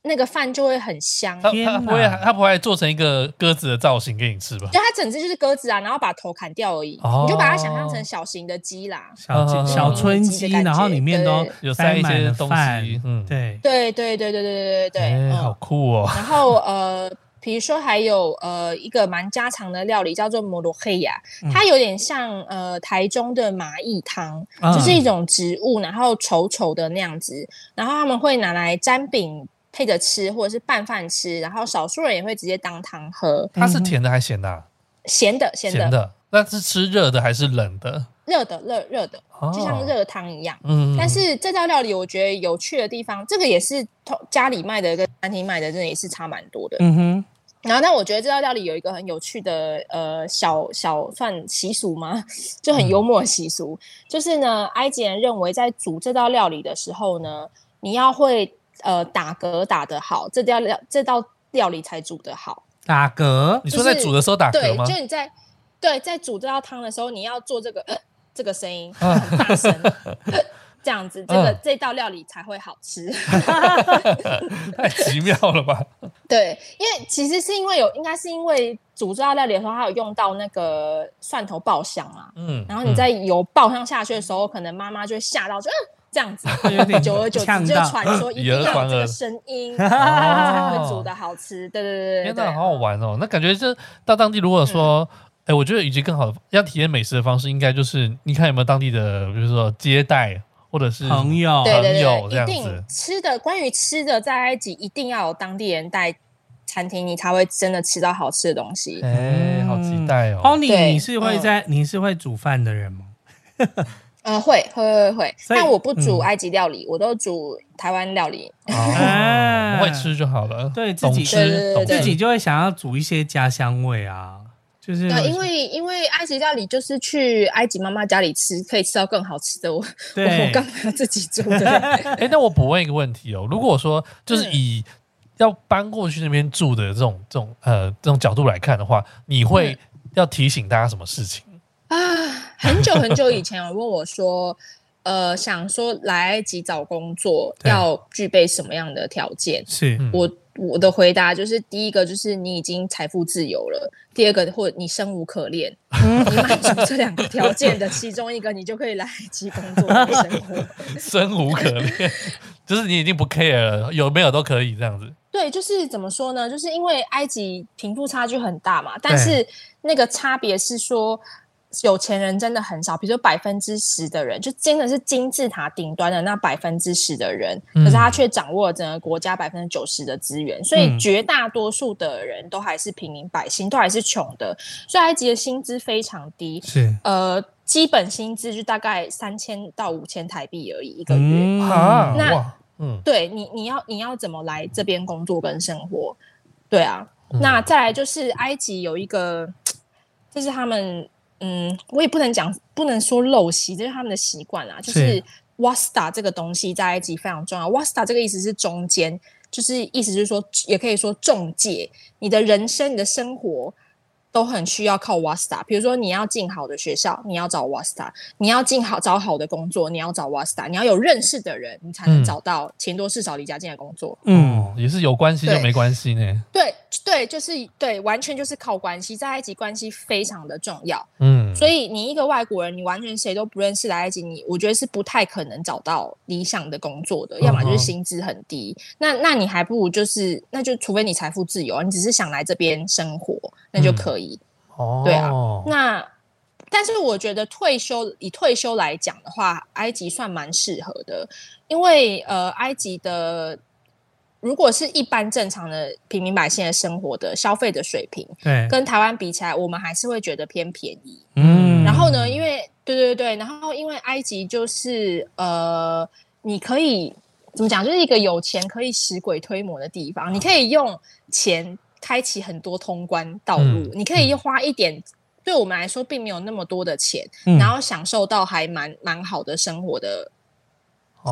C: 那个饭就会很香。
A: 它它不会，它不会做成一个鸽子的造型给你吃吧？
C: 对它整只就是鸽子啊，然后把头砍掉而已。
A: 哦、
C: 你就把它想象成小型的鸡啦，
B: 小鸡、小春鸡，然后里面都
A: 有塞一些东西。
B: 嗯，对，
C: 对对对对对对对对，
A: 欸嗯、好酷哦。
C: 然后呃，比如说还有呃一个蛮家常的料理叫做摩罗黑亚，它有点像呃台中的蚂蚁汤，嗯、就是一种植物，然后稠稠的那样子，然后他们会拿来沾饼。配着吃，或者是拌饭吃，然后少数人也会直接当汤喝。
A: 它是甜的还是咸的啊？
C: 咸的，咸的。咸的，
A: 那是吃热的还是冷的？
C: 热的，热热的，就像热汤一样。
A: 嗯。
C: 但是这道料理我觉得有趣的地方，这个也是家里卖的跟餐厅卖的，真的也是差蛮多的。
B: 嗯哼。
C: 然后，但我觉得这道料理有一个很有趣的呃小小算习俗吗？就很幽默的习俗，嗯、就是呢，埃及人认为在煮这道料理的时候呢，你要会。呃，打嗝打得好，这道料这道料理才煮得好。
B: 打嗝？
A: 你说在煮的时候打嗝吗？
C: 对，就你在对在煮这道汤的时候，你要做这个、呃、这个声音很大声，呃、这样子，这个、嗯、这道料理才会好吃。
A: 太奇妙了吧？
C: 对，因为其实是因为有，应该是因为煮这道料理的时候，它有用到那个蒜头爆香啊。嗯，然后你在油爆香下去的时候，嗯、可能妈妈就会吓到，就嗯。这样子，久而久之就传说 一定要有这个声音，才会煮的好吃。对对对对，
A: 天哪，好好玩哦！那感觉就到当地，如果说，哎，我觉得以及更好的要体验美食的方式，应该就是你看有没有当地的，比如说接待或者是
B: 朋友，
C: 对对
A: 对，
C: 一定吃的。关于吃的，在埃及一定要有当地人带餐厅，你才会真的吃到好吃的东西。
A: 哎，好期待哦
B: ！Pony，你是会在你是会煮饭的人吗？
C: 呃，会会会会，但我不煮埃及料理，我都煮台湾料理。
A: 哦，会吃就好了，
B: 对自己吃，自己就会想要煮一些家乡味啊，就是
C: 对，因为因为埃及料理就是去埃及妈妈家里吃，可以吃到更好吃的。我我我干嘛要自己煮的？
A: 哎，那我补问一个问题哦，如果说就是以要搬过去那边住的这种这种呃这种角度来看的话，你会要提醒大家什么事情？
C: 啊，很久很久以前有问我说，呃，想说来埃及找工作要具备什么样的条件？
B: 是
C: 我我的回答就是，第一个就是你已经财富自由了，第二个或你生无可恋，你满足这两个条件的其中一个，你就可以来埃及工作生活。
A: 生无可恋，就是你已经不 care 了，有没有都可以这样子。
C: 对，就是怎么说呢？就是因为埃及贫富差距很大嘛，但是那个差别是说。有钱人真的很少，比如说百分之十的人，就真的是金字塔顶端的那百分之十的人，可是他却掌握了整个国家百分之九十的资源，所以绝大多数的人都还是平民百姓，都还是穷的。所以埃及的薪资非常低，
B: 是
C: 呃，基本薪资就大概三千到五千台币而已一个月。
B: 嗯、
C: 那嗯，对你你要你要怎么来这边工作跟生活？对啊，嗯、那再来就是埃及有一个，就是他们。嗯，我也不能讲，不能说陋习，这是他们的习惯啦。就是 wasta 这个东西在埃及非常重要。wasta 这个意思是中间，就是意思就是说，也可以说中介，你的人生、你的生活。都很需要靠 Wasta，比如说你要进好的学校，你要找 Wasta；你要进好找好的工作，你要找 Wasta；你要有认识的人，你才能找到钱多事少离家近的工作。
A: 嗯，也是有关系就没关系呢。
C: 对对，就是对，完全就是靠关系，在埃及关系非常的重要。
A: 嗯，
C: 所以你一个外国人，你完全谁都不认识来埃及，你我觉得是不太可能找到理想的工作的，要么就是薪资很低。嗯、那那你还不如就是，那就除非你财富自由，你只是想来这边生活。那就可以，
A: 哦、嗯，
C: 对啊。那但是我觉得退休以退休来讲的话，埃及算蛮适合的，因为呃，埃及的如果是一般正常的平民百姓的生活的消费的水平，
B: 对，
C: 跟台湾比起来，我们还是会觉得偏便宜。
B: 嗯，
C: 然后呢，因为对对对，然后因为埃及就是呃，你可以怎么讲，就是一个有钱可以使鬼推磨的地方，你可以用钱。开启很多通关道路，嗯、你可以花一点，对我们来说并没有那么多的钱，嗯、然后享受到还蛮蛮好的生活的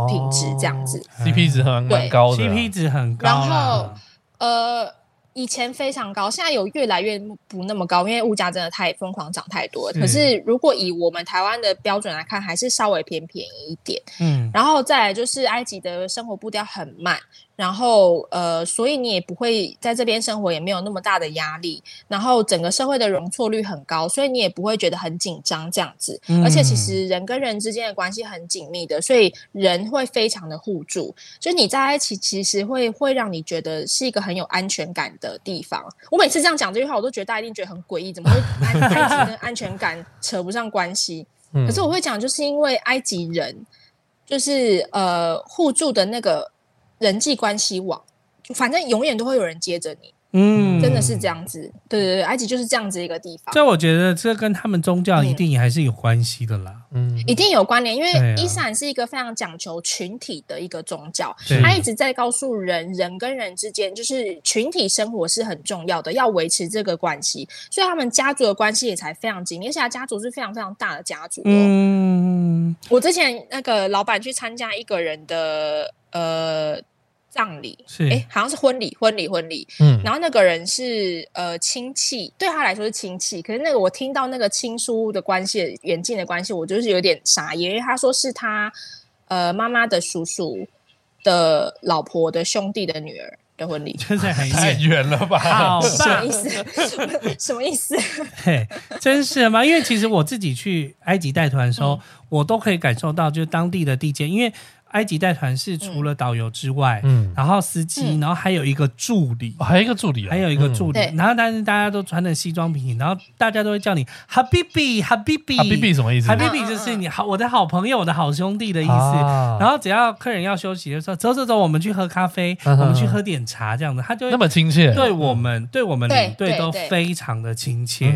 C: 品质，这样子、
A: 哦、CP 值很蛮高的
B: ，CP 值很高。
C: 然后呃，以前非常高，现在有越来越不那么高，因为物价真的太疯狂涨太多了。是可是如果以我们台湾的标准来看，还是稍微偏便宜一点。
B: 嗯，
C: 然后再来就是埃及的生活步调很慢。然后，呃，所以你也不会在这边生活，也没有那么大的压力。然后，整个社会的容错率很高，所以你也不会觉得很紧张这样子。嗯、而且，其实人跟人之间的关系很紧密的，所以人会非常的互助。所以你在一起，其实会会让你觉得是一个很有安全感的地方。我每次这样讲这句话，我都觉得大家一定觉得很诡异，怎么会埃及 跟安全感扯不上关系？嗯、可是我会讲，就是因为埃及人就是呃互助的那个。人际关系网，反正永远都会有人接着你，
B: 嗯，
C: 真的是这样子。对对对，埃及就是这样子一个地方。
B: 所以我觉得这跟他们宗教一定也还是有关系的啦，
C: 嗯，一定有关联，因为伊斯兰是一个非常讲求群体的一个宗教，他一直在告诉人，人跟人之间就是群体生活是很重要的，要维持这个关系，所以他们家族的关系也才非常紧密，而且他家族是非常非常大的家族。
B: 嗯，
C: 我之前那个老板去参加一个人的。呃，葬礼
B: 是
C: 哎，好像是婚礼，婚礼，婚礼。嗯，然后那个人是呃亲戚，对他来说是亲戚。可是那个我听到那个亲疏的关系，远近的关系，我就是有点傻眼，因为他说是他呃妈妈的叔叔的老婆的兄弟的女儿的婚礼，
B: 真的很
A: 太远了吧？
B: 好吧
C: 什么意思？什么意思？
B: 嘿，真是吗？因为其实我自己去埃及带团的时候，嗯、我都可以感受到，就是当地的地界，因为。埃及带团是除了导游之外，嗯，然后司机，嗯、然后还有一个助理，
A: 哦、还有一个助理、哦，
B: 还有一个助理，
C: 嗯、
B: 然后但是大家都穿着西装笔挺，然后大家都会叫你哈比比，哈比比，
A: 哈比比什么意思？
B: 哈比比就是你好，我的好朋友，我的好兄弟的意思。啊、然后只要客人要休息的时候，走走走，我们去喝咖啡，啊、我们去喝点茶，这样子，他就
A: 那么亲切，
B: 对我们，嗯、对我们领队都非常的亲切。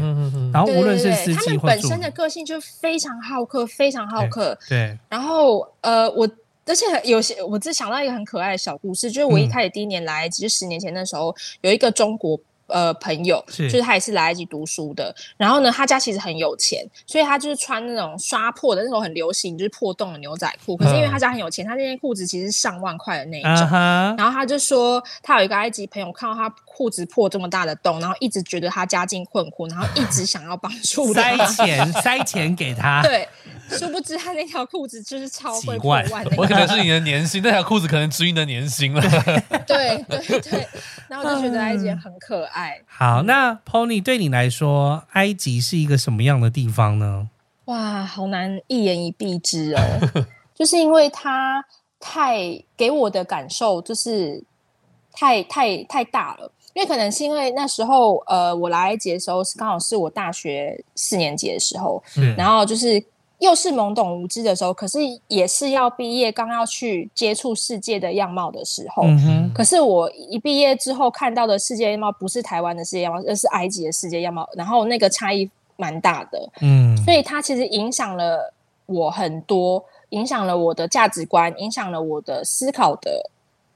B: 然后无论是司机或
C: 他们本身的个性就非常好客，非常好客。
B: 对，对
C: 然后呃，我。而且有些，我只想到一个很可爱的小故事，就是我一开始第一年来，其实、嗯、十年前的时候，有一个中国呃朋友，是就是他也是来埃及读书的。然后呢，他家其实很有钱，所以他就是穿那种刷破的那种很流行，就是破洞的牛仔裤。可是因为他家很有钱，他那件裤子其实是上万块的那一种。Uh huh. 然后他就说，他有一个埃及朋友看到他裤子破这么大的洞，然后一直觉得他家境困苦，然后一直想要帮助他
B: 塞钱塞钱给他。
C: 对。殊不知他那条裤子就是超会破万，
A: 我可能是你的年薪，那条裤子可能值你的年薪了。
C: 对对对，然后我就觉得埃及很可爱。
B: 嗯、好，那 Pony 对你来说，埃及是一个什么样的地方呢？
C: 哇，好难一言以蔽之哦，就是因为它太给我的感受就是太太太大了。因为可能是因为那时候呃，我来埃及的时候是刚好是我大学四年级的时候，嗯，然后就是。又是懵懂无知的时候，可是也是要毕业，刚要去接触世界的样貌的时候。嗯哼。可是我一毕业之后看到的世界样貌，不是台湾的世界样貌，而是埃及的世界样貌。然后那个差异蛮大的。嗯。所以它其实影响了我很多，影响了我的价值观，影响了我的思考的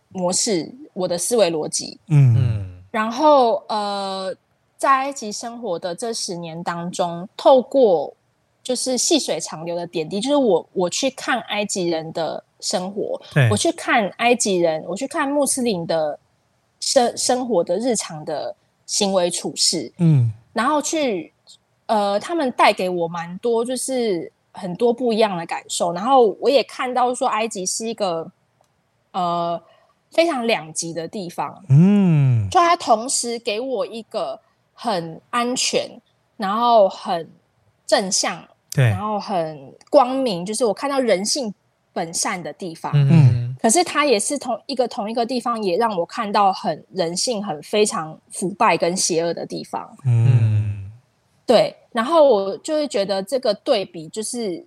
C: 模式，我的思维逻辑。嗯嗯。然后呃，在埃及生活的这十年当中，透过。就是细水长流的点滴，就是我我去看埃及人的生活，对我去看埃及人，我去看穆斯林的生生活的日常的行为处事，嗯，然后去呃，他们带给我蛮多，就是很多不一样的感受。然后我也看到说，埃及是一个呃非常两极的地方，嗯，就它同时给我一个很安全，然后很正向。对，然后很光明，就是我看到人性本善的地方。嗯，可是它也是同一个同一个地方，也让我看到很人性很非常腐败跟邪恶的地方。嗯，对。然后我就会觉得这个对比，就是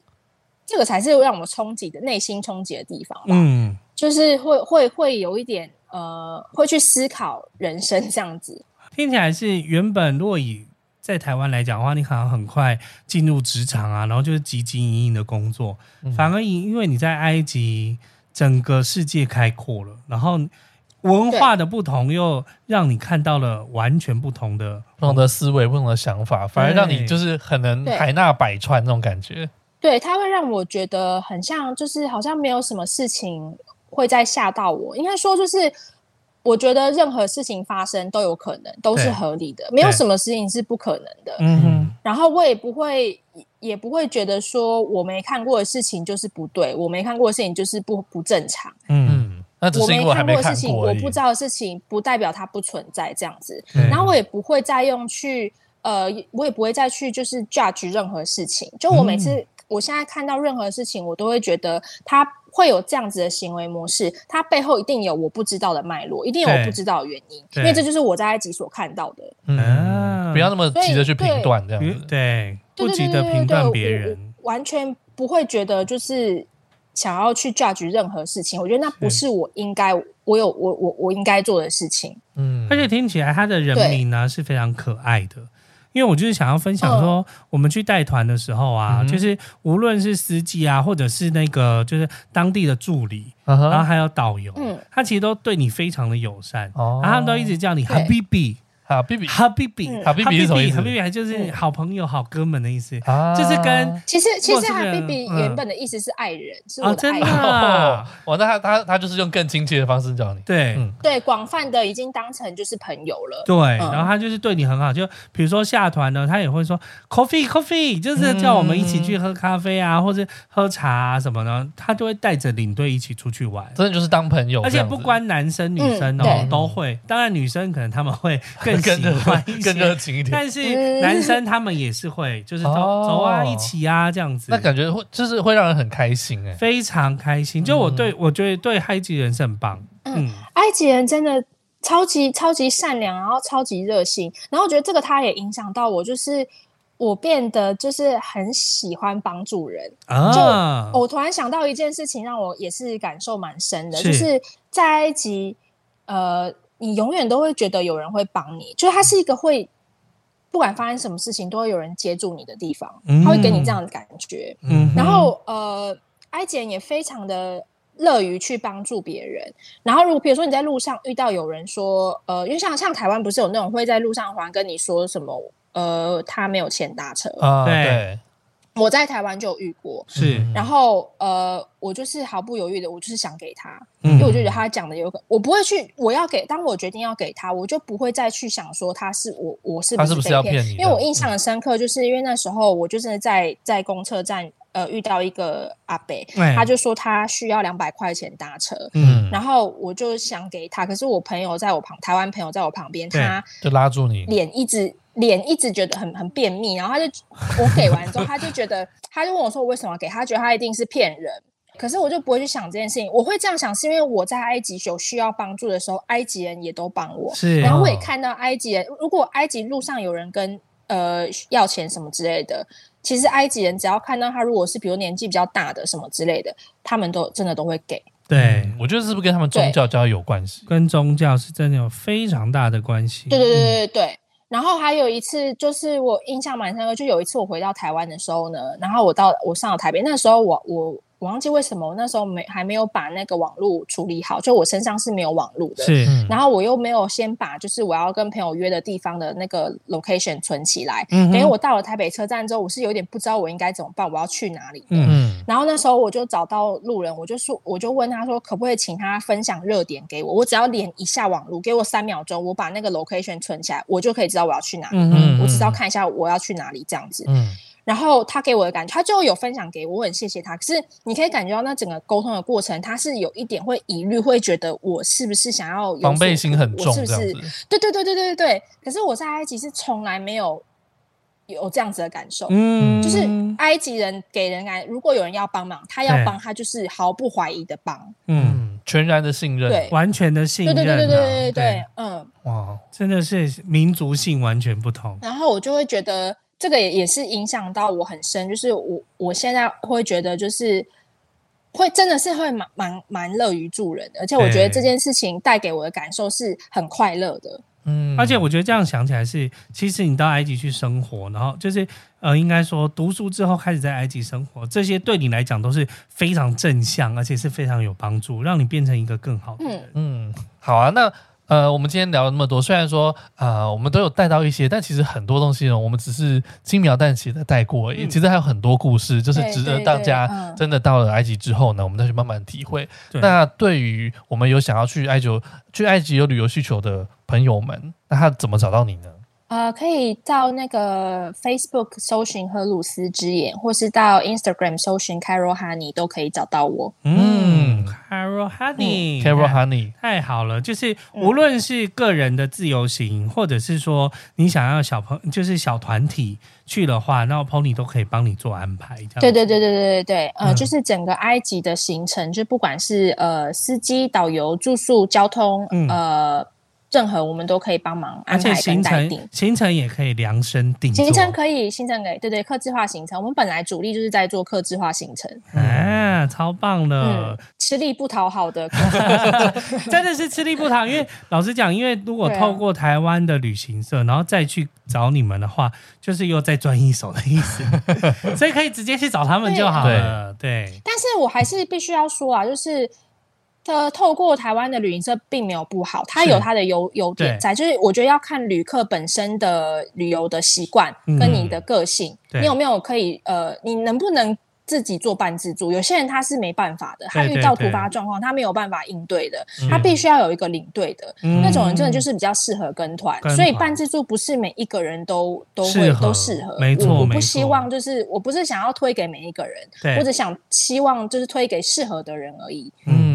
C: 这个才是让我冲击的内心冲击的地方吧。嗯，就是会会会有一点呃，会去思考人生这样子。
B: 听起来是原本若以。在台湾来讲的话，你可能很快进入职场啊，然后就是汲汲营营的工作。嗯、反而因因为你在埃及，整个世界开阔了，然后文化的不同又让你看到了完全不同的
A: 不同的思维、不同的想法，反而让你就是很能海纳百川那种感觉。
C: 对，它会让我觉得很像，就是好像没有什么事情会再吓到我。应该说就是。我觉得任何事情发生都有可能，都是合理的，没有什么事情是不可能的。嗯哼，然后我也不会，也不会觉得说我没看过的事情就是不对，我没看过的事情就是不不正常。嗯，那只是因为我还没看过。我没看过的事情，我不知道的事情，不代表它不存在这样子。然后我也不会再用去，呃，我也不会再去就是 judge 任何事情。就我每次，我现在看到任何事情，我都会觉得它。会有这样子的行为模式，它背后一定有我不知道的脉络，一定有我不知道的原因，因为这就是我在埃及所看到的。
A: 嗯，不要那么急着去评断这样子，
B: 对，不急着评断别人，
C: 完全不会觉得就是想要去 judge 任何事情。我觉得那不是我应该，我有我我我应该做的事情。
B: 嗯，而且听起来他的人名呢是非常可爱的。因为我就是想要分享说，我们去带团的时候啊，嗯、就是无论是司机啊，或者是那个就是当地的助理，嗯、然后还有导游，嗯、他其实都对你非常的友善，哦、然后他们都一直叫你 Habibi。
A: 好，Habibi，
B: 哈比比，
A: 哈比比是什么意思？
B: 哈比比还就是好朋友、好哥们的意思，就是跟
C: 其实其实哈比比原本的意思是爱人，是我的爱人。
A: 哦，那他他他就是用更亲切的方式叫你，
B: 对
C: 对，广泛的已经当成就是朋友了。
B: 对，然后他就是对你很好，就比如说下团呢，他也会说 coffee coffee，就是叫我们一起去喝咖啡啊，或者喝茶啊什么的，他就会带着领队一起出去玩，
A: 真的就是当朋友。
B: 而且不关男生女生哦，都会。当然女生可能他们会更。更热
A: 更热情一点，
B: 但是男生他们也是会，就是走走啊，一起啊，这样子，
A: 那感觉会就是会让人很开心哎，
B: 非常开心。就我对我觉得对埃及人是很棒，
C: 嗯，埃及人真的超级超级善良，然后超级热心，然后我觉得这个他也影响到我，就是我变得就是很喜欢帮助人。啊。就我突然想到一件事情，让我也是感受蛮深的，就是在埃及，呃。你永远都会觉得有人会帮你，就是它是一个会不管发生什么事情都会有人接住你的地方，他会给你这样的感觉。嗯，然后呃，埃及人也非常的乐于去帮助别人。然后如果比如说你在路上遇到有人说，呃，因为像像台湾不是有那种会在路上还跟你说什么，呃，他没有钱搭车
A: 啊，对。
C: 我在台湾就有遇过，是，然后呃，我就是毫不犹豫的，我就是想给他，嗯、因为我就觉得他讲的有可，我不会去，我要给，当我决定要给他，我就不会再去想说他是我，我是不是被骗，他是不是要骗你？因为我印象很深刻，就是因为那时候我就真的在在公车站呃遇到一个阿伯，嗯、他就说他需要两百块钱搭车，嗯，然后我就想给他，可是我朋友在我旁，台湾朋友在我旁边，他
A: 就拉住你，
C: 脸一直。脸一直觉得很很便秘，然后他就 我给完之后，他就觉得，他就问我说：“我为什么要给他？觉得他一定是骗人。”可是我就不会去想这件事情。我会这样想，是因为我在埃及有需要帮助的时候，埃及人也都帮我。
B: 是，
C: 然后我也看到埃及人，如果埃及路上有人跟呃要钱什么之类的，其实埃及人只要看到他，如果是比如年纪比较大的什么之类的，他们都真的都会给。
B: 对、
A: 嗯，我觉得是不是跟他们宗教教有关系？
B: 跟宗教是真的有非常大的关系。
C: 对对对对对对。嗯然后还有一次，就是我印象蛮深刻，就有一次我回到台湾的时候呢，然后我到我上了台北，那时候我我。我忘记为什么我那时候没还没有把那个网络处理好，就我身上是没有网络的。
B: 是，
C: 然后我又没有先把就是我要跟朋友约的地方的那个 location 存起来。
B: 嗯，
C: 等于我到了台北车站之后，我是有点不知道我应该怎么办，我要去哪里。
B: 嗯，
C: 然后那时候我就找到路人，我就说，我就问他说，可不可以请他分享热点给我？我只要连一下网络，给我三秒钟，我把那个 location 存起来，我就可以知道我要去哪里。
B: 嗯，
C: 我只要看一下我要去哪里这样子。
B: 嗯。
C: 然后他给我的感觉，他最后有分享给我，我很谢谢他。可是你可以感觉到那整个沟通的过程，他是有一点会疑虑，会觉得我是不是想要有
A: 防备心很重，
C: 是不是？对对对对对对对。可是我在埃及是从来没有有这样子的感受，
B: 嗯，
C: 就是埃及人给人感，如果有人要帮忙，他要帮他就是毫不怀疑的帮，
B: 嗯，
A: 全然的信任，
C: 对，
B: 完全的信任，啊，
C: 对对对对对对对，对，嗯，
B: 哇，真的是民族性完全不同。
C: 然后我就会觉得。这个也也是影响到我很深，就是我我现在会觉得，就是会真的是会蛮蛮蛮乐于助人的，而且我觉得这件事情带给我的感受是很快乐的。
B: 嗯，而且我觉得这样想起来是，其实你到埃及去生活，然后就是呃，应该说读书之后开始在埃及生活，这些对你来讲都是非常正向，而且是非常有帮助，让你变成一个更好的人。
A: 嗯，好啊，那。呃，我们今天聊了那么多，虽然说呃，我们都有带到一些，但其实很多东西呢，我们只是轻描淡写的带过而已。嗯、其实还有很多故事，就是值得大家真的到了埃及之后呢，我们再去慢慢体会。对，那对于我们有想要去埃及、去埃及有旅游需求的朋友们，那他怎么找到你呢？
C: 呃，可以到那个 Facebook 搜寻荷鲁斯之眼，或是到 Instagram 搜寻 Carol Honey 都可以找到我。
B: 嗯，Carol Honey，Carol
A: Honey，
B: 太好了！就是无论是个人的自由行，嗯，或者是说你想要小朋就是小团体去的话，那 Pony 都可以帮你做安排。这样。
C: 对对对对对对对，呃，嗯，就是整个埃及的行程，就不管是呃司机、导游、住宿、交通，嗯，呃。任何我们都可以帮忙安排跟代订，
B: 行程也可以量身定。
C: 行程可以，行程可以，对对，客制化行程。我们本来主力就是在做客制化行程，
B: 啊，超棒的，
C: 嗯、吃力不讨好的，
B: 真的是吃力不讨。因为老实讲，因为如果透过台湾的旅行社，然后再去找你们的话，就是又再赚一手的意思，所以可以直接去找他们就好了。对，对，
C: 但是我还是必须要说啊，就是。呃，透过台湾的旅行社并没有不好，它有它的优优点在，就是我觉得要看旅客本身的旅游的习惯跟你的个性，嗯、你有没有可以呃，你能不能自己做半自助？有些人他是没办法的，他遇到突发状况，他没有办法应对的，他必须要有一个领队的、嗯、那种人，真的就是比较适合跟团、嗯。所以半自助不是每一个人都都会都适合，
B: 没错，
C: 我不希望就是我不是想要推给每一个人，我只想希望就是推给适合的人而已。嗯。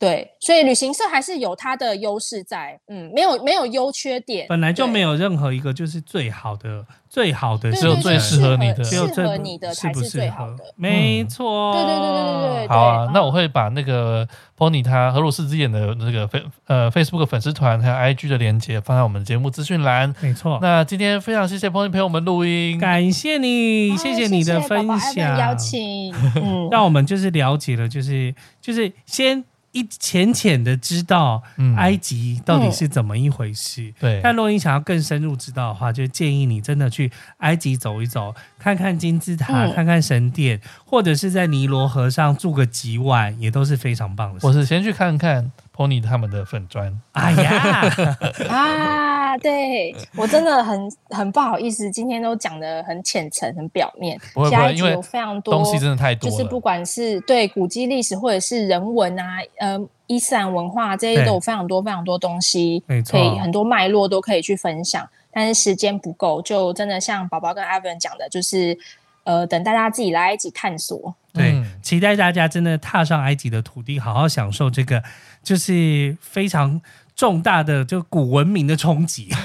C: 对，所以旅行社还是有它的优势在，嗯，没有没有优缺点，
B: 本来就没有任何一个就是最好的，最好的
A: 只有最适合你的，
C: 适合你的才是最好的，
B: 没错，
C: 嗯、对对对对对对。
A: 好啊，嗯、那我会把那个 Pony 他荷鲁斯之眼的那个 Face 呃 Facebook 粉丝团还有 IG 的连接放在我们节目资讯栏，
B: 没错。
A: 那今天非常谢谢 Pony 陪我们录音，
B: 感谢你，谢谢你的分享，
C: 邀请，嗯，
B: 让我们就是了解了，就是就是先。一浅浅的知道埃及到底是怎么一回事，嗯、对。但如果你想要更深入知道的话，就建议你真的去埃及走一走，看看金字塔，嗯、看看神殿，或者是在尼罗河上住个几晚，也都是非常棒的事。
A: 我是先去看看 Pony 他们的粉砖。
B: 哎呀，
C: 啊，对我真的很很不好意思，今天都讲的很浅层、很表面。
A: 不会不会，
C: 因为有非常多
A: 东西真的太多，
C: 就是不管是对古迹历史或者是人文啊，呃，伊斯兰文化这些都有非常多非常多东西，可以很多脉络都可以去分享。但是时间不够，就真的像宝宝跟 Ivan 讲的，就是呃，等大家自己来埃及探索。
B: 对、嗯，期待大家真的踏上埃及的土地，好好享受这个，就是非常重大的就古文明的冲击。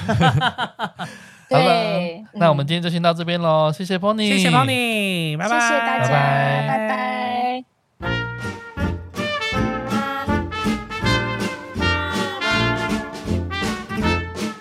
C: 对
A: 好了，那我们今天就先到这边喽，谢谢 Pony，
B: 谢谢 Pony，拜拜，
C: 谢谢大家，拜拜。拜拜。